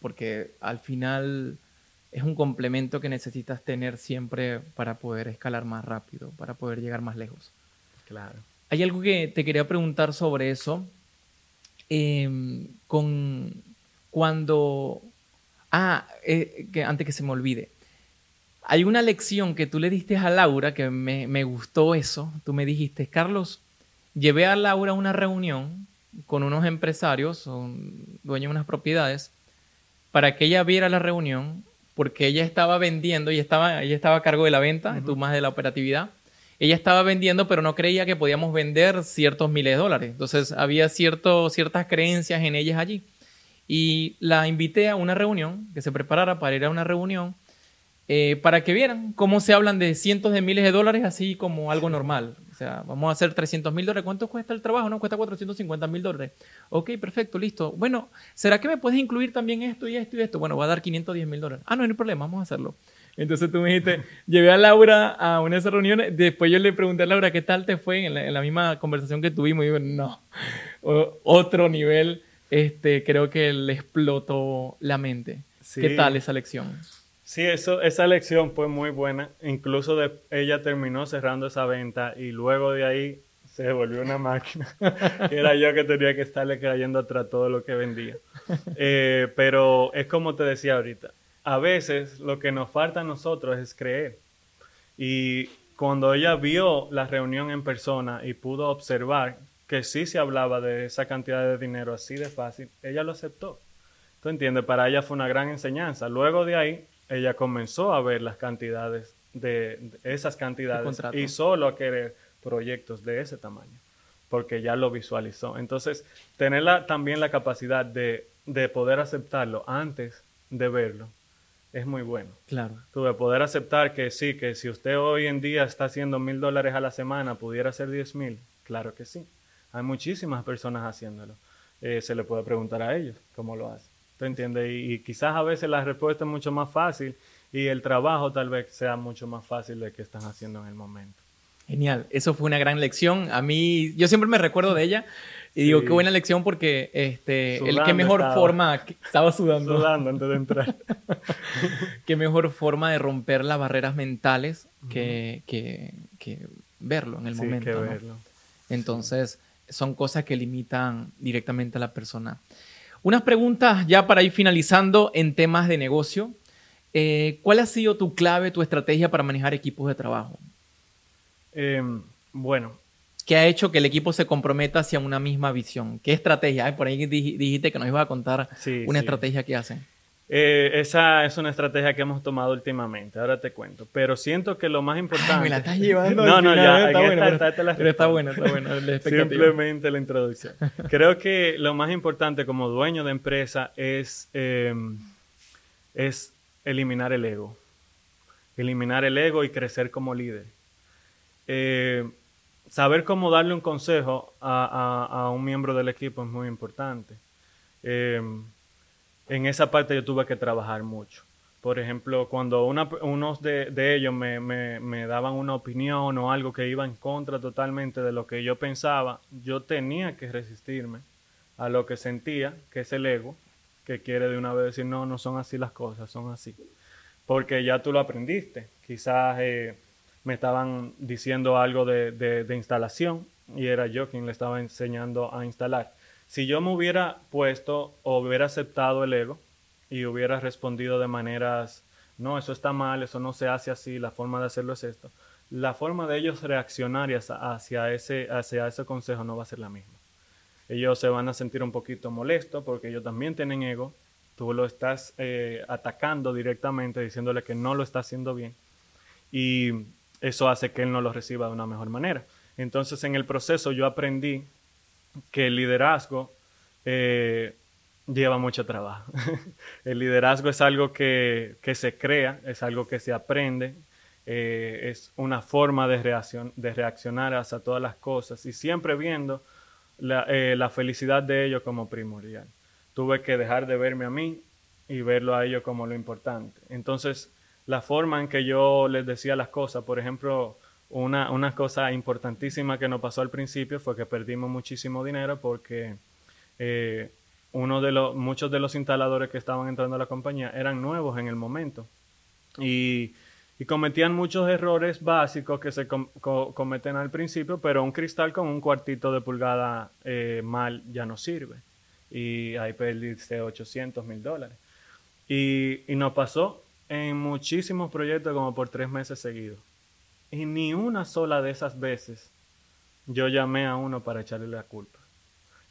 Speaker 1: porque al final es un complemento que necesitas tener siempre para poder escalar más rápido, para poder llegar más lejos.
Speaker 2: Claro.
Speaker 1: Hay algo que te quería preguntar sobre eso, Em, con cuando... Ah, eh, que antes que se me olvide. Hay una lección que tú le diste a Laura que me, me gustó eso. Tú me dijiste, Carlos, llevé a Laura a una reunión con unos empresarios, son dueños de unas propiedades, para que ella viera la reunión, porque ella estaba vendiendo y estaba, ella estaba a cargo de la venta, tú más de la operatividad ella estaba vendiendo, pero no creía que podíamos vender ciertos miles de dólares. Entonces había cierto, ciertas creencias en ellas allí. y la invité a una reunión, que se preparara para ir a una reunión, eh, para que vieran cómo se hablan de cientos de miles de dólares así como algo normal. O sea, vamos a hacer 300 mil dólares. ¿Cuánto cuesta el trabajo? No, cuesta 450 mil dólares. Ok, perfecto, listo. Bueno, ¿será que me puedes incluir también esto y esto y esto? Bueno, va a dar 510 mil dólares. Ah, no, no hay problema, vamos a hacerlo. Entonces tú me dijiste, llevé a Laura a una de esas reuniones, después yo le pregunté a Laura qué tal te fue en la, misma conversación que tuvimos y digo, no, otro nivel, este, creo que le explotó la mente. ¿Qué tal esa lección?
Speaker 2: Sí, eso, esa lección fue muy buena. Incluso de, ella terminó cerrando esa venta y luego de ahí se volvió una máquina. Era yo que tenía que estarle cayendo atrás todo lo que vendía. Eh, pero es como te decía ahorita, a veces lo que nos falta a nosotros es creer. Y cuando ella vio la reunión en persona y pudo observar que sí se hablaba de esa cantidad de dinero así de fácil, ella lo aceptó. ¿Tú entiendes? Para ella fue una gran enseñanza. Luego de ahí, ella comenzó a ver las cantidades de, esas cantidades y solo a querer proyectos de ese tamaño, porque ya lo visualizó. Entonces, tener también la capacidad de, de poder aceptarlo antes de verlo es muy bueno.
Speaker 1: Claro.
Speaker 2: Tú de poder aceptar que sí, que si usted hoy en día está haciendo mil dólares a la semana, pudiera ser diez mil. Claro que sí. Hay muchísimas personas haciéndolo. Eh, se le puede preguntar a ellos cómo lo hacen. ¿Tú entiendes? Y, quizás a veces la respuesta es mucho más fácil y el trabajo tal vez sea mucho más fácil de que están haciendo en el momento.
Speaker 1: Genial, eso fue una gran lección. A mí, yo siempre me recuerdo de ella y digo, qué buena lección porque este, el mejor forma, estaba sudando.
Speaker 2: Sudando antes de entrar.
Speaker 1: qué mejor forma de romper las barreras mentales que, que, que verlo en el momento. Que verlo. Entonces, son cosas que limitan directamente a la persona. Unas preguntas ya para ir finalizando en temas de negocio. Eh, ¿Cuál ha sido tu clave, tu estrategia para manejar equipos de trabajo?
Speaker 2: Em, bueno,
Speaker 1: ¿Qué ha hecho que el equipo se comprometa hacia una misma visión? ¿Qué estrategia? por ahí dijiste que nos ibas a contar una estrategia que hacen.
Speaker 2: Eh, esa es una estrategia que hemos tomado últimamente, ahora te cuento. Pero siento que lo más importante.
Speaker 1: me la estás llevando.
Speaker 2: no, no, ya. Está, bueno,
Speaker 1: está, pero, está bueno, está bueno.
Speaker 2: Simplemente la introducción. Creo que lo más importante como dueño de empresa es, em, es eliminar el ego. Eliminar el ego y crecer como líder. Eh, saber cómo darle un consejo a, un miembro del equipo es muy importante. Eh, en esa parte yo tuve que trabajar mucho. Por ejemplo, cuando unos de, ellos me, daban una opinión o algo que iba en contra totalmente de lo que yo pensaba, yo tenía que resistirme a lo que sentía, que es el ego, que quiere de una vez decir, no, no son así las cosas, son así. Porque ya tú lo aprendiste. Quizás eh, me estaban diciendo algo de, instalación y era yo quien le estaba enseñando a instalar. Si yo me hubiera puesto o hubiera aceptado el ego y hubiera respondido de maneras, no, eso está mal, eso no se hace así, la forma de hacerlo es esto, la forma de ellos reaccionar hacia ese, hacia consejo no va a ser la misma. Ellos se van a sentir un poquito molestos porque ellos también tienen ego. Tú lo estás eh, atacando directamente diciéndole que no lo está haciendo bien. Y eso hace que él no lo reciba de una mejor manera. Entonces, en el proceso yo aprendí que el liderazgo eh, lleva mucho trabajo. el liderazgo es algo que, se crea, es algo que se aprende, eh, es una forma de, reacción, de reaccionar hacia todas las cosas y siempre viendo la, eh, la felicidad de ellos como primordial. Tuve que dejar de verme a mí y verlo a ellos como lo importante. Entonces, la forma en que yo les decía las cosas. Por ejemplo, una, cosa importantísima que nos pasó al principio fue que perdimos muchísimo dinero porque eh, uno de los, muchos de los instaladores que estaban entrando a la compañía eran nuevos en el momento. Y, cometían muchos errores básicos que se cometen al principio, pero un cristal con un cuartito de pulgada eh, mal ya no sirve. Y ahí perdiste 800 mil dólares. Y, y nos pasó en muchísimos proyectos como por tres meses seguidos. Y ni una sola de esas veces yo llamé a uno para echarle la culpa.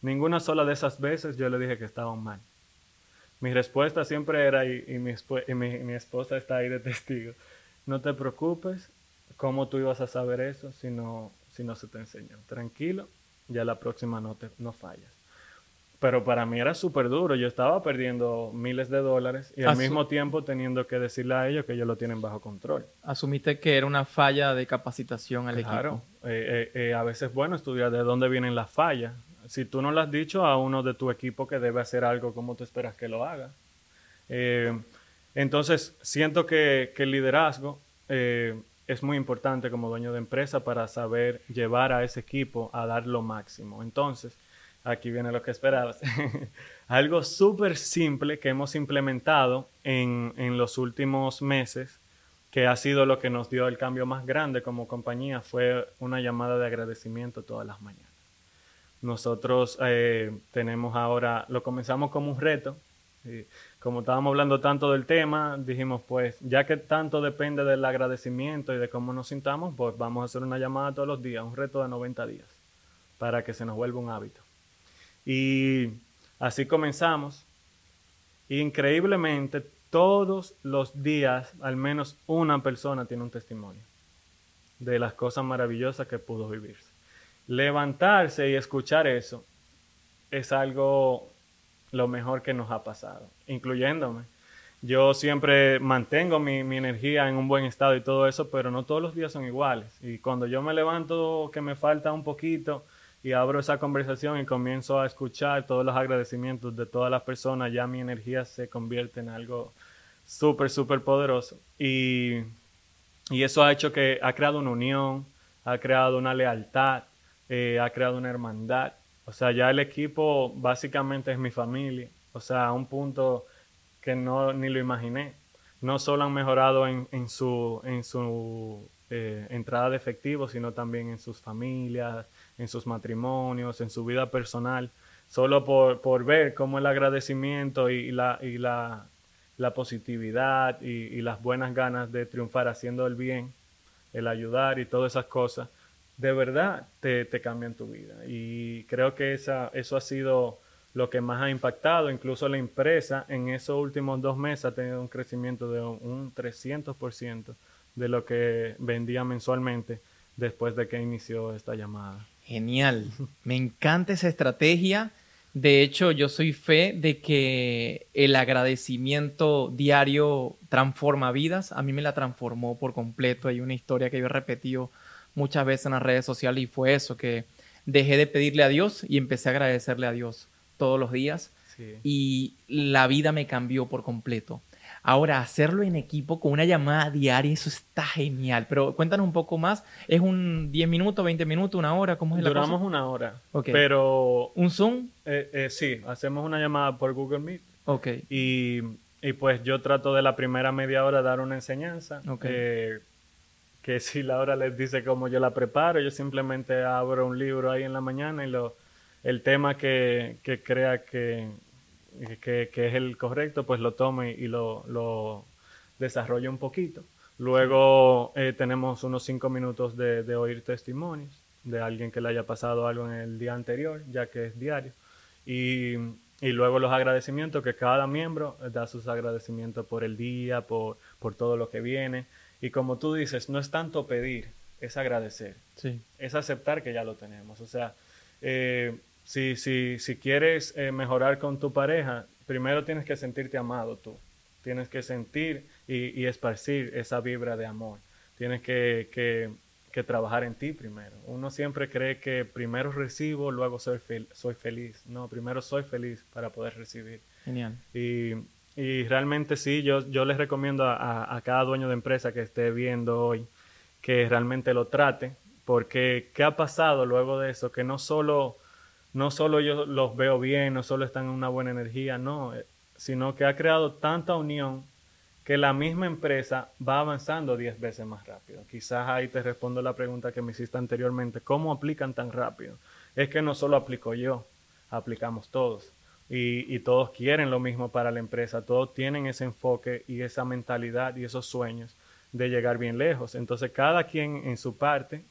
Speaker 2: Ninguna sola de esas veces yo le dije que estaban mal. Mi respuesta siempre era, y, mi, mi, esposa está ahí de testigo, no te preocupes, ¿cómo tú ibas a saber eso si no, si no se te enseñó? Tranquilo, ya la próxima no, te, no fallas. Pero para mí era súper duro. Yo estaba perdiendo miles de dólares y al mismo tiempo teniendo que decirle a ellos que ellos lo tienen bajo control.
Speaker 1: Asumiste que era una falla de capacitación al
Speaker 2: claro. equipo. Eh, eh, eh, a veces es bueno estudiar de dónde vienen las fallas. Si tú no lo has dicho a uno de tu equipo que debe hacer algo, ¿cómo tú esperas que lo haga? entonces, siento que, que el liderazgo es muy importante como dueño de empresa para saber llevar a ese equipo a dar lo máximo. Entonces, aquí viene lo que esperabas. Algo súper simple que hemos implementado en, en, los últimos meses, que ha sido lo que nos dio el cambio más grande como compañía, fue una llamada de agradecimiento todas las mañanas. Nosotros eh, tenemos ahora, lo comenzamos como un reto, como estábamos hablando tanto del tema, dijimos, pues ya que tanto depende del agradecimiento y de cómo nos sintamos, pues vamos a hacer una llamada todos los días, un reto de 90 días, para que se nos vuelva un hábito. Y así comenzamos. Increíblemente, todos los días, al menos una persona tiene un testimonio de las cosas maravillosas que pudo vivir. Levantarse y escuchar eso es algo lo mejor que nos ha pasado, incluyéndome. Yo siempre mantengo mi, mi, energía en un buen estado y todo eso, pero no todos los días son iguales. Y cuando yo me levanto que me falta un poquito y abro esa conversación y comienzo a escuchar todos los agradecimientos de todas las personas, ya mi energía se convierte en algo súper, súper poderoso. Y, y, eso ha hecho que ha creado una unión, ha creado una lealtad, eh, ha creado una hermandad. O sea, ya el equipo básicamente es mi familia. O sea, a un punto que no ni lo imaginé. No solo han mejorado en, en su, en su eh, entrada de efectivo, sino también en sus familias, en sus matrimonios, en su vida personal. Solo por, por ver cómo el agradecimiento y, la, y la, la positividad y, las buenas ganas de triunfar haciendo el bien, el ayudar y todas esas cosas, de verdad te, te cambian tu vida. Y creo que esa, eso ha sido lo que más ha impactado. Incluso la empresa en esos últimos dos meses ha tenido un crecimiento de un 300% de lo que vendía mensualmente después de que inició esta llamada.
Speaker 1: Genial. Me encanta esa estrategia. De hecho, yo soy fe de que el agradecimiento diario transforma vidas. A mí me la transformó por completo. Hay una historia que yo he repetido muchas veces en las redes sociales y fue eso, que dejé de pedirle a Dios y empecé a agradecerle a Dios todos los días y la vida me cambió por completo. Ahora, hacerlo en equipo con una llamada diaria, eso está genial. Pero cuéntanos un poco más. ¿Es un 10 minutos, 20 minutos, una hora? ¿Cómo es
Speaker 2: la Duramos una hora. Pero...
Speaker 1: ¿Un Zoom?
Speaker 2: Eh, eh, sí, hacemos una llamada por Google Meet.
Speaker 1: Ok.
Speaker 2: Y, y, pues yo trato de la primera media hora dar una enseñanza.
Speaker 1: Ok.
Speaker 2: Eh, que si Laura les dice cómo yo la preparo, yo simplemente abro un libro ahí en la mañana y lo, el tema que, que crea que, que, es el correcto, pues lo tomo y, lo, lo desarrollo un poquito. Luego eh, tenemos unos cinco minutos de, de, oír testimonios de alguien que le haya pasado algo en el día anterior, ya que es diario. Y, y luego los agradecimientos, que cada miembro da sus agradecimientos por el día, por, por todo lo que viene. Y como tú dices, no es tanto pedir, es agradecer.
Speaker 1: Sí.
Speaker 2: Es aceptar que ya lo tenemos. O sea, eh, si, si, si quieres eh, mejorar con tu pareja, primero tienes que sentirte amado tú. Tienes que sentir y, y esparcir esa vibra de amor. Tienes que, que, que, trabajar en ti primero. Uno siempre cree que primero recibo, luego soy, soy feliz. No, primero soy feliz para poder recibir.
Speaker 1: Genial.
Speaker 2: Y, y realmente sí, yo, yo les recomiendo a, a, cada dueño de empresa que esté viendo hoy que realmente lo trate, porque ¿qué ha pasado luego de eso? Que no solo no solo yo los veo bien, no solo están en una buena energía, no, eh, sino que ha creado tanta unión que la misma empresa va avanzando 10 veces más rápido. Quizás ahí te respondo la pregunta que me hiciste anteriormente, ¿cómo aplican tan rápido? Es que no solo aplico yo, aplicamos todos. Y, y, todos quieren lo mismo para la empresa, todos tienen ese enfoque y esa mentalidad y esos sueños de llegar bien lejos. Entonces cada quien en su parte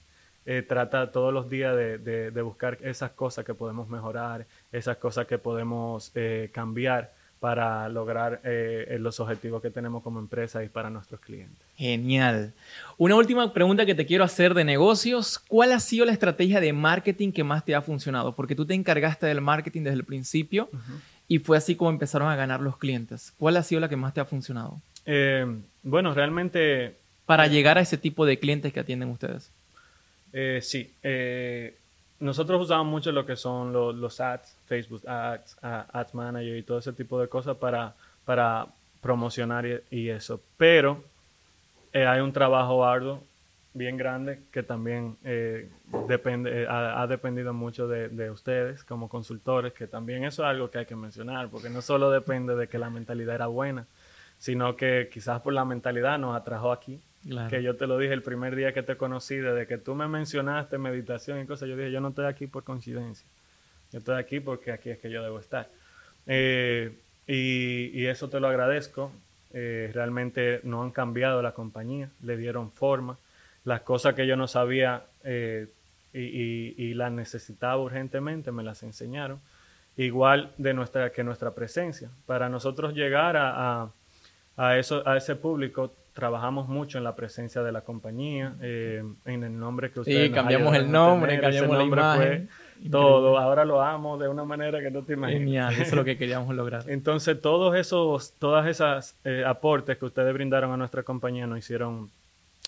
Speaker 2: eh, trata todos los días de, de, de, buscar esas cosas que podemos mejorar, esas cosas que podemos eh, cambiar para lograr eh, los objetivos que tenemos como empresa y para nuestros clientes.
Speaker 1: Genial. Una última pregunta que te quiero hacer de negocios. ¿Cuál ha sido la estrategia de marketing que más te ha funcionado? Porque tú te encargaste del marketing desde el principio y fue así como empezaron a ganar los clientes. ¿Cuál ha sido la que más te ha funcionado?
Speaker 2: Eh, bueno, realmente...
Speaker 1: Para llegar a ese tipo de clientes que atienden ustedes.
Speaker 2: Eh, sí. Eh, nosotros usamos mucho lo que son los, ads, Facebook Ads, Ads Manager y todo ese tipo de cosas para, para promocionar y eso. Pero eh, hay un trabajo arduo bien grande que también eh, depende, eh, ha, dependido mucho de, ustedes como consultores, que también eso es algo que hay que mencionar, porque no solo depende de que la mentalidad era buena, sino que quizás por la mentalidad nos atrajo aquí. Que yo te lo dije el primer día que te conocí, desde que tú me mencionaste meditación y cosas, yo dije, yo no estoy aquí por coincidencia, yo estoy aquí porque aquí es que yo debo estar. y, eso te lo agradezco. Eh, realmente no han cambiado la compañía, le dieron forma. Las cosas que yo no sabía eh, y, las necesitaba urgentemente me las enseñaron. Igual de nuestra, que nuestra presencia. Para nosotros llegar a, a, eso, a ese público, trabajamos mucho en la presencia de la compañía, eh, en el nombre que ustedes
Speaker 1: Sí, cambiamos el nombre, cambiamos la imagen
Speaker 2: todo. Ahora lo amo de una manera que no te imaginas.
Speaker 1: Genial, eso es lo que queríamos lograr.
Speaker 2: Entonces, todos esos, todas esas eh, aportes que ustedes brindaron a nuestra compañía nos hicieron,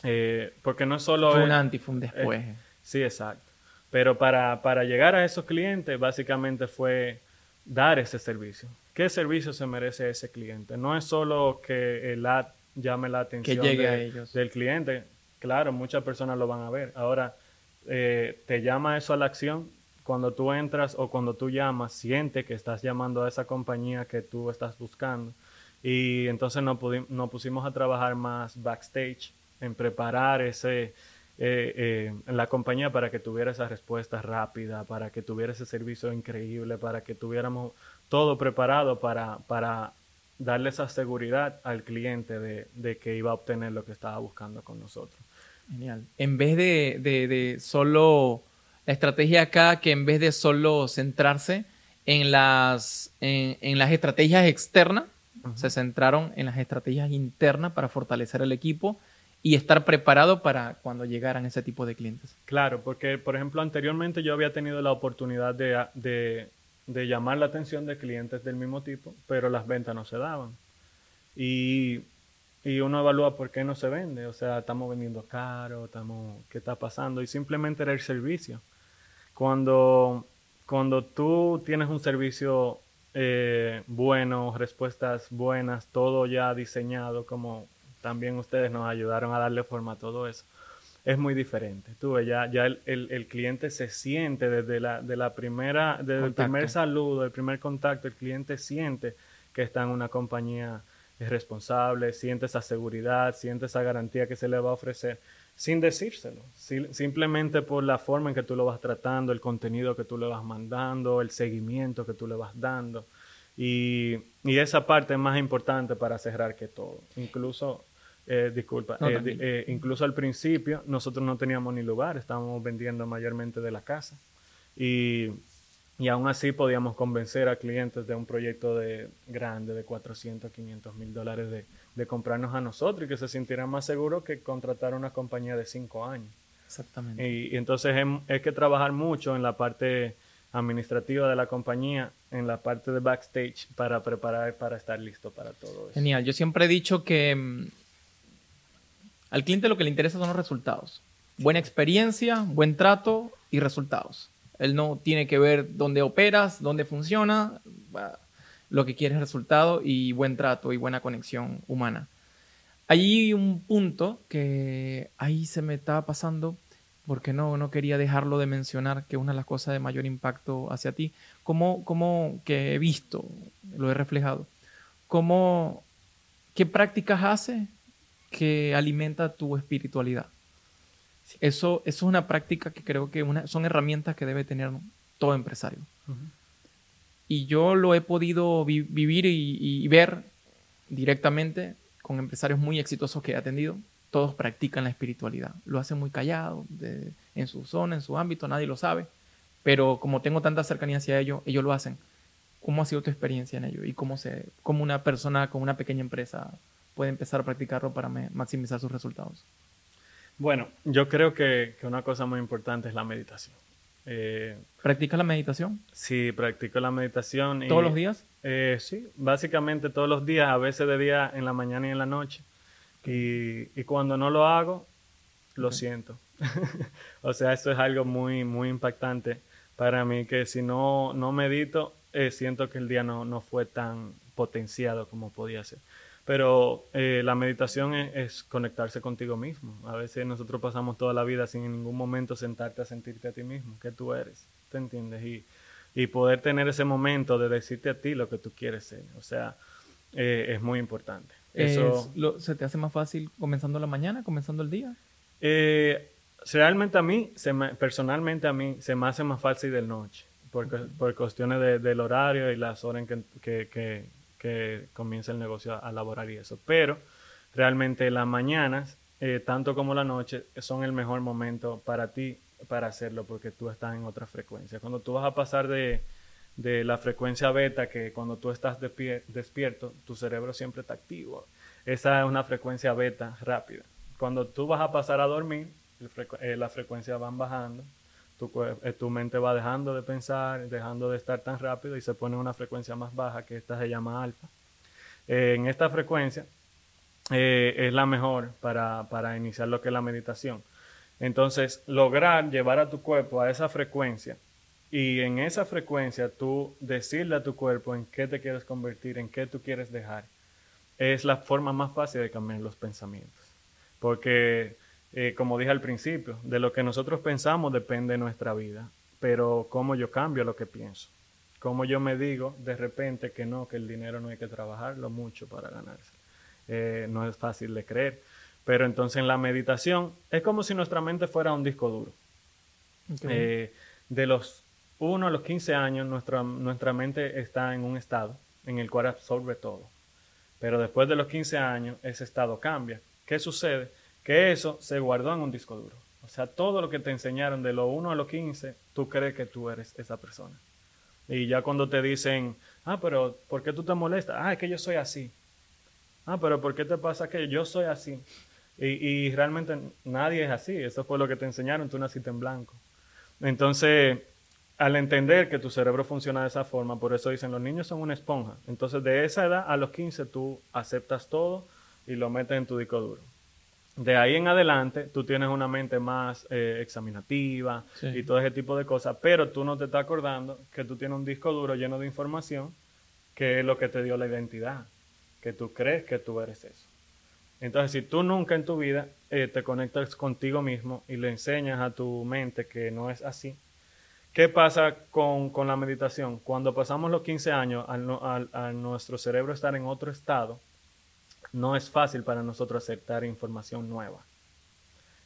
Speaker 2: eh, porque no solo...
Speaker 1: Fue un antes, fue un después.
Speaker 2: Eh, sí, exacto. Pero para, para llegar a esos clientes, básicamente fue dar ese servicio. ¿Qué servicio se merece ese cliente? No es solo que el ad llame la atención del cliente. Claro, muchas personas lo van a ver. Ahora, te llama eso a la acción cuando tú entras o cuando tú llamas, siente que estás llamando a esa compañía que tú estás buscando. Y entonces nos, nos pusimos a trabajar más backstage en preparar ese, eh, eh, la compañía para que tuviera esa respuesta rápida, para que tuviera ese servicio increíble, para que tuviéramos todo preparado para, para darle esa seguridad al cliente de, de, que iba a obtener lo que estaba buscando con nosotros.
Speaker 1: Genial. En vez de, de, de solo la estrategia acá que en vez de solo centrarse en las, en, las estrategias externas, se centraron en las estrategias internas para fortalecer el equipo y estar preparado para cuando llegaran ese tipo de clientes.
Speaker 2: Claro, porque por ejemplo anteriormente yo había tenido la oportunidad de, de, llamar la atención de clientes del mismo tipo, pero las ventas no se daban. Y, y, uno evalúa por qué no se vende, o sea, estamos vendiendo caro, estamos, ¿qué está pasando? Y simplemente era el servicio. Cuando, cuando tú tienes un servicio eh, bueno, respuestas buenas, todo ya diseñado, como también ustedes nos ayudaron a darle forma a todo eso, es muy diferente. Tú ya, ya el, el, cliente se siente desde la, de la primera, desde el primer saludo, el primer contacto, el cliente siente que está en una compañía responsable, siente esa seguridad, siente esa garantía que se le va a ofrecer sin decírselo, simplemente por la forma en que tú lo vas tratando, el contenido que tú le vas mandando, el seguimiento que tú le vas dando. Y, esa parte es más importante para cerrar que todo. Incluso, eh, disculpa, eh, eh, incluso al principio nosotros no teníamos ni lugar, estábamos vendiendo mayormente de la casa. Y y aún así podíamos convencer a clientes de un proyecto de grande de 400, 500 mil dólares de, de, comprarnos a nosotros y que se sintieran más seguros que contratar una compañía de cinco años.
Speaker 1: Exactamente.
Speaker 2: Y, entonces hay, que trabajar mucho en la parte administrativa de la compañía, en la parte de backstage para preparar, para estar listo para todo eso.
Speaker 1: Genial. Yo siempre he dicho que mm, al cliente lo que le interesa son los resultados. Buena experiencia, buen trato y resultados. Él no tiene que ver dónde operas, dónde funciona. Lo que quiere es resultado y buen trato y buena conexión humana. Hay un punto que ahí se me estaba pasando porque no, no quería dejarlo de mencionar, que es una de las cosas de mayor impacto hacia ti, como, como que he visto, lo he reflejado, como, ¿qué prácticas hace que alimenta tu espiritualidad? Eso, es una práctica que creo que son herramientas que debe tener todo empresario. Y yo lo he podido vivir y, ver directamente con empresarios muy exitosos que he atendido. Todos practican la espiritualidad. Lo hacen muy callado, en su zona, en su ámbito, nadie lo sabe. Pero como tengo tanta cercanía hacia ellos, ellos lo hacen. ¿Cómo ha sido tu experiencia en ello? ¿Y cómo, se, cómo una persona con una pequeña empresa puede empezar a practicarlo para maximizar sus resultados?
Speaker 2: Bueno, yo creo que, una cosa muy importante es la meditación.
Speaker 1: Eh, ¿Practica la meditación?
Speaker 2: Sí, practico la meditación.
Speaker 1: ¿Todos los días?
Speaker 2: Eh, sí, básicamente todos los días, a veces de día en la mañana y en la noche. Y, cuando no lo hago, lo siento. o sea, eso es algo muy, muy impactante para mí, que si no, no medito, eh, siento que el día no, no fue tan potenciado como podía ser. Pero eh, la meditación es, conectarse contigo mismo. A veces nosotros pasamos toda la vida sin en ningún momento sentarte a sentirte a ti mismo, que tú eres, ¿te entiendes? Y, y poder tener ese momento de decirte a ti lo que tú quieres ser. O sea, eh, es muy importante.
Speaker 1: Eso, ¿Se te hace más fácil comenzando la mañana, comenzando el día?
Speaker 2: Eh, realmente a mí, se personalmente a mí, se me hace más fácil de noche, por, por cuestiones del horario y las horas en que, que, que comienza el negocio a, elaborar y eso. Pero realmente las mañanas, eh, tanto como la noche, son el mejor momento para ti para hacerlo porque tú estás en otra frecuencia. Cuando tú vas a pasar de, de la frecuencia beta, que cuando tú estás despierto, tu cerebro siempre está activo. Esa es una frecuencia beta rápida. Cuando tú vas a pasar a dormir, eh, las frecuencias van bajando, tu, eh, tu, mente va dejando de pensar, dejando de estar tan rápido y se pone una frecuencia más baja, que esta se llama alfa. Eh, en esta frecuencia es la mejor para, para iniciar lo que es la meditación. Entonces, lograr llevar a tu cuerpo a esa frecuencia y en esa frecuencia tú decirle a tu cuerpo en qué te quieres convertir, en qué tú quieres dejar, es la forma más fácil de cambiar los pensamientos. Porque, eh, como dije al principio, de lo que nosotros pensamos depende nuestra vida, pero cómo yo cambio lo que pienso. Cómo yo me digo de repente que no, que el dinero no hay que trabajarlo mucho para ganarse. Eh, no es fácil de creer. Pero entonces en la meditación es como si nuestra mente fuera un disco duro. Eh, de los 1 a los 15 años nuestra, nuestra mente está en un estado en el cual absorbe todo. Pero después de los 15 años ese estado cambia. ¿Qué sucede? Que eso se guardó en un disco duro. O sea, todo lo que te enseñaron de los 1 a los 15, tú crees que tú eres esa persona. Y ya cuando te dicen, ah, pero ¿por qué tú te molestas? Ah, es que yo soy así. Ah, pero ¿por qué te pasa que yo soy así? Y, realmente nadie es así. Eso fue lo que te enseñaron, tú naciste en blanco. Entonces, al entender que tu cerebro funciona de esa forma, por eso dicen los niños son una esponja. Entonces, de esa edad a los 15 tú aceptas todo y lo metes en tu disco duro. De ahí en adelante, tú tienes una mente más eh, examinativa y todo ese tipo de cosas, pero tú no te estás acordando que tú tienes un disco duro lleno de información que es lo que te dio la identidad, que tú crees que tú eres eso. Entonces, si tú nunca en tu vida eh, te conectas contigo mismo y le enseñas a tu mente que no es así, ¿qué pasa con, la meditación? Cuando pasamos los 15 años a nuestro cerebro estar en otro estado, no es fácil para nosotros aceptar información nueva.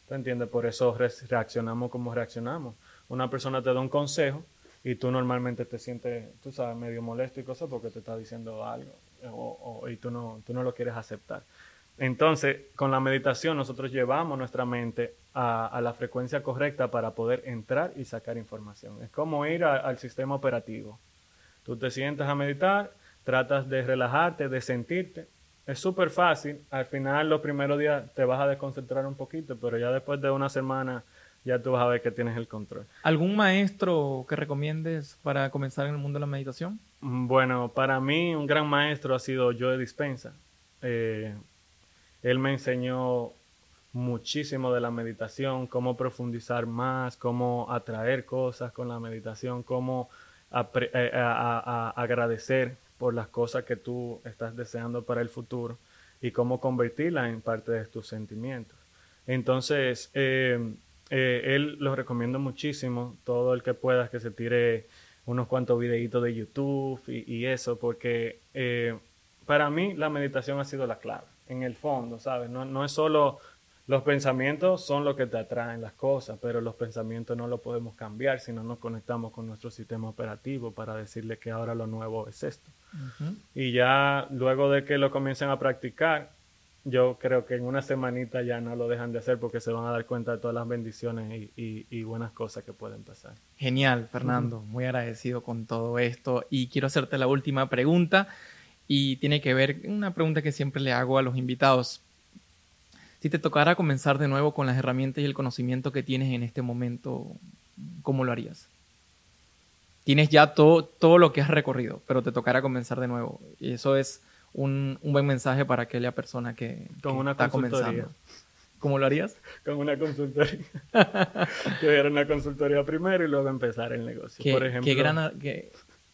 Speaker 2: ¿Te entiendes? Por eso reaccionamos como reaccionamos. Una persona te da un consejo y tú normalmente te sientes, tú sabes, medio molesto y cosas porque te está diciendo algo y tú no, tú no lo quieres aceptar. Entonces, con la meditación nosotros llevamos nuestra mente a, la frecuencia correcta para poder entrar y sacar información. Es como ir al sistema operativo. Tú te sientas a meditar, tratas de relajarte, de sentirte. Es súper fácil. Al final, los primeros días te vas a desconcentrar un poquito, pero ya después de una semana ya tú vas a ver que tienes el control.
Speaker 1: ¿Algún maestro que recomiendes para comenzar en el mundo de la meditación?
Speaker 2: Bueno, para mí un gran maestro ha sido Joe Dispensa. Eh, él me enseñó muchísimo de la meditación, cómo profundizar más, cómo atraer cosas con la meditación, cómo eh, agradecer por las cosas que tú estás deseando para el futuro y cómo convertirlas en parte de tus sentimientos. Entonces, eh, eh, él lo recomiendo muchísimo, todo el que pueda que se tire unos cuantos videitos de YouTube y, eso, porque para mí la meditación ha sido la clave en el fondo, ¿sabes? No, no es solo los pensamientos son lo que te atraen las cosas, pero los pensamientos no lo podemos cambiar si no nos conectamos con nuestro sistema operativo para decirle que ahora lo nuevo es esto. Y ya luego de que lo comiencen a practicar, yo creo que en una semanita ya no lo dejan de hacer porque se van a dar cuenta de todas las bendiciones y, buenas cosas que pueden pasar.
Speaker 1: Genial, Fernando. Muy agradecido con todo esto. Y quiero hacerte la última pregunta. y tiene que ver una pregunta que siempre le hago a los invitados. Si te tocara comenzar de nuevo con las herramientas y el conocimiento que tienes en este momento, ¿cómo lo harías? Tienes ya todo, todo lo que has recorrido, pero te tocará comenzar de nuevo. Y eso es un, buen mensaje para aquella persona que,
Speaker 2: con una está comenzando.
Speaker 1: ¿Cómo lo harías?
Speaker 2: Con una consultoría. Tuviera una consultoría primero y luego empezar el negocio.
Speaker 1: Por ejemplo, qué gran, qué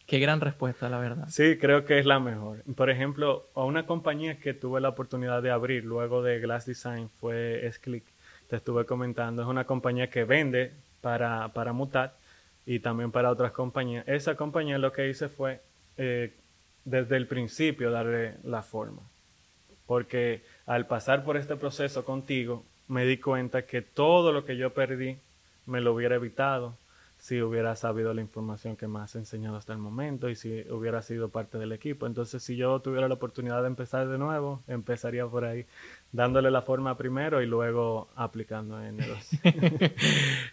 Speaker 1: gran respuesta, la verdad.
Speaker 2: Sí, creo que es la mejor. Por ejemplo, a una compañía que tuve la oportunidad de abrir luego de Glass Design fue S-Click. Te estuve comentando. Es una compañía que vende para, para Mutat y también para otras compañías. Esa compañía lo que hice fue eh, desde el principio darle la forma. Porque al pasar por este proceso contigo, me di cuenta que todo lo que yo perdí me lo hubiera evitado si hubiera sabido la información que me has enseñado hasta el momento y si hubiera sido parte del equipo. Entonces, si yo tuviera la oportunidad de empezar de nuevo, empezaría por ahí, dándole la forma primero y luego aplicando en el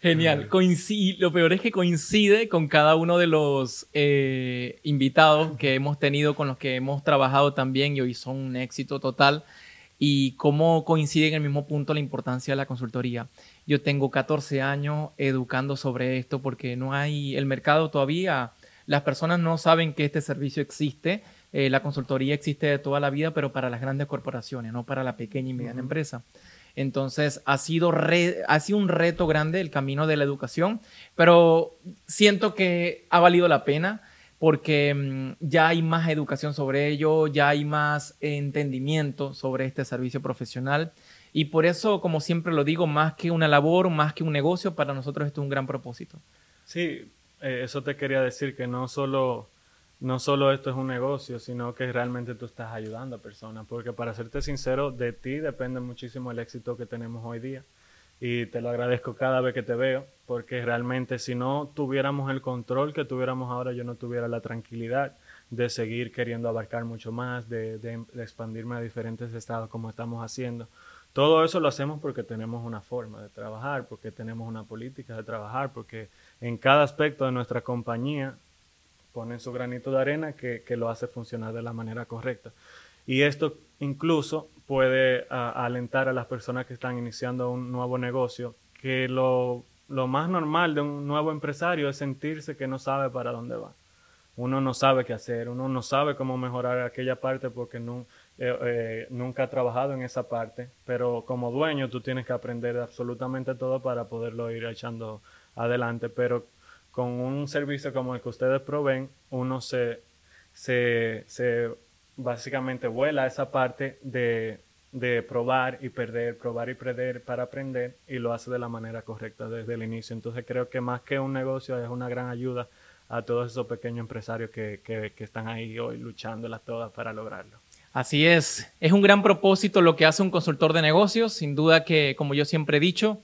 Speaker 1: Genial. Coincide, lo peor es que coincide con cada uno de los eh, invitados que hemos tenido, con los que hemos trabajado también y hoy son un éxito total y cómo coincide en el mismo punto la importancia de la consultoría. Yo tengo 14 años educando sobre esto porque no hay el mercado todavía, las personas no saben que este servicio existe, eh, la consultoría existe de toda la vida, pero para las grandes corporaciones, no para la pequeña y mediana empresa. Entonces ha sido, ha sido un reto grande el camino de la educación, pero siento que ha valido la pena porque mm, ya hay más educación sobre ello, ya hay más entendimiento sobre este servicio profesional. Y por eso, como siempre lo digo, más que una labor, más que un negocio, para nosotros esto es un gran propósito.
Speaker 2: Sí, eh, eso te quería decir, que no solo, no solo esto es un negocio, sino que realmente tú estás ayudando a personas, porque para serte sincero, de ti depende muchísimo el éxito que tenemos hoy día y te lo agradezco cada vez que te veo, porque realmente si no tuviéramos el control que tuviéramos ahora, yo no tuviera la tranquilidad de seguir queriendo abarcar mucho más, de, expandirme a diferentes estados como estamos haciendo. Todo eso lo hacemos porque tenemos una forma de trabajar, porque tenemos una política de trabajar, porque en cada aspecto de nuestra compañía ponen su granito de arena que, que lo hace funcionar de la manera correcta. Y esto incluso puede alentar a las personas que están iniciando un nuevo negocio, que lo, más normal de un nuevo empresario es sentirse que no sabe para dónde va. Uno no sabe qué hacer, uno no sabe cómo mejorar aquella parte porque no, eh, eh, nunca ha trabajado en esa parte, pero como dueño tú tienes que aprender absolutamente todo para poderlo ir echando adelante, pero con un servicio como el que ustedes proveen, uno se, se básicamente vuela esa parte de, probar y perder, probar y perder para aprender y lo hace de la manera correcta desde el inicio. Entonces creo que más que un negocio es una gran ayuda a todos esos pequeños empresarios que, que, están ahí hoy luchándolas todas para lograrlo.
Speaker 1: Así es, es un gran propósito lo que hace un consultor de negocios, sin duda que, como yo siempre he dicho,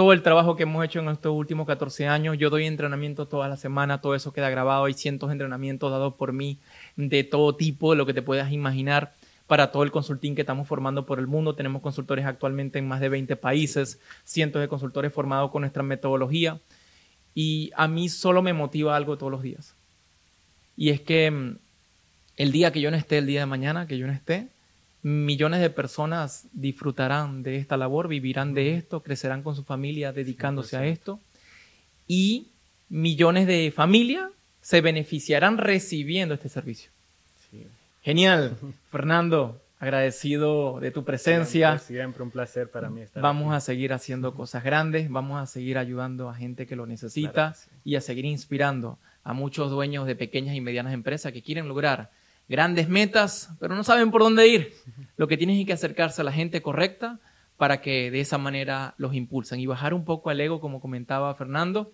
Speaker 1: todo el trabajo que hemos hecho en estos últimos 14 años, yo doy entrenamiento toda la semana, todo eso queda grabado, hay cientos de entrenamientos dados por mí de todo tipo, lo que te puedas imaginar para todo el consulting que estamos formando por el mundo. Tenemos consultores actualmente en más de 20 países, cientos de consultores formados con nuestra metodología. Y a mí solo me motiva algo todos los días. Y es que mm, el día que yo no esté, el día de mañana que yo no esté, millones de personas disfrutarán de esta labor, vivirán de esto, crecerán con su familia dedicándose a esto. Y millones de familias se beneficiarán recibiendo este servicio. Genial. Fernando, agradecido de tu presencia.
Speaker 2: Siempre, un placer para mí estar
Speaker 1: Vamos a seguir haciendo cosas grandes, vamos a seguir ayudando a gente que lo necesita y a seguir inspirando a muchos dueños de pequeñas y medianas empresas que quieren lograr grandes metas, pero no saben por dónde ir. Lo que tienen es que acercarse a la gente correcta para que de esa manera los impulsen y bajar un poco al ego, como comentaba Fernando,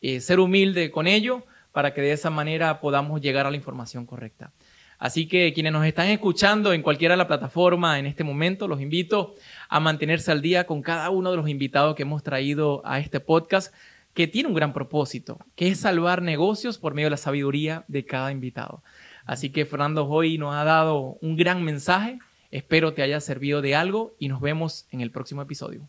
Speaker 1: eh, ser humilde con ello para que de esa manera podamos llegar a la información correcta. Así que quienes nos están escuchando en cualquiera de la plataforma en este momento, los invito a mantenerse al día con cada uno de los invitados que hemos traído a este podcast, que tiene un gran propósito, que es salvar negocios por medio de la sabiduría de cada invitado. Así que Fernando hoy nos ha dado un gran mensaje, espero te haya servido de algo y nos vemos en el próximo episodio.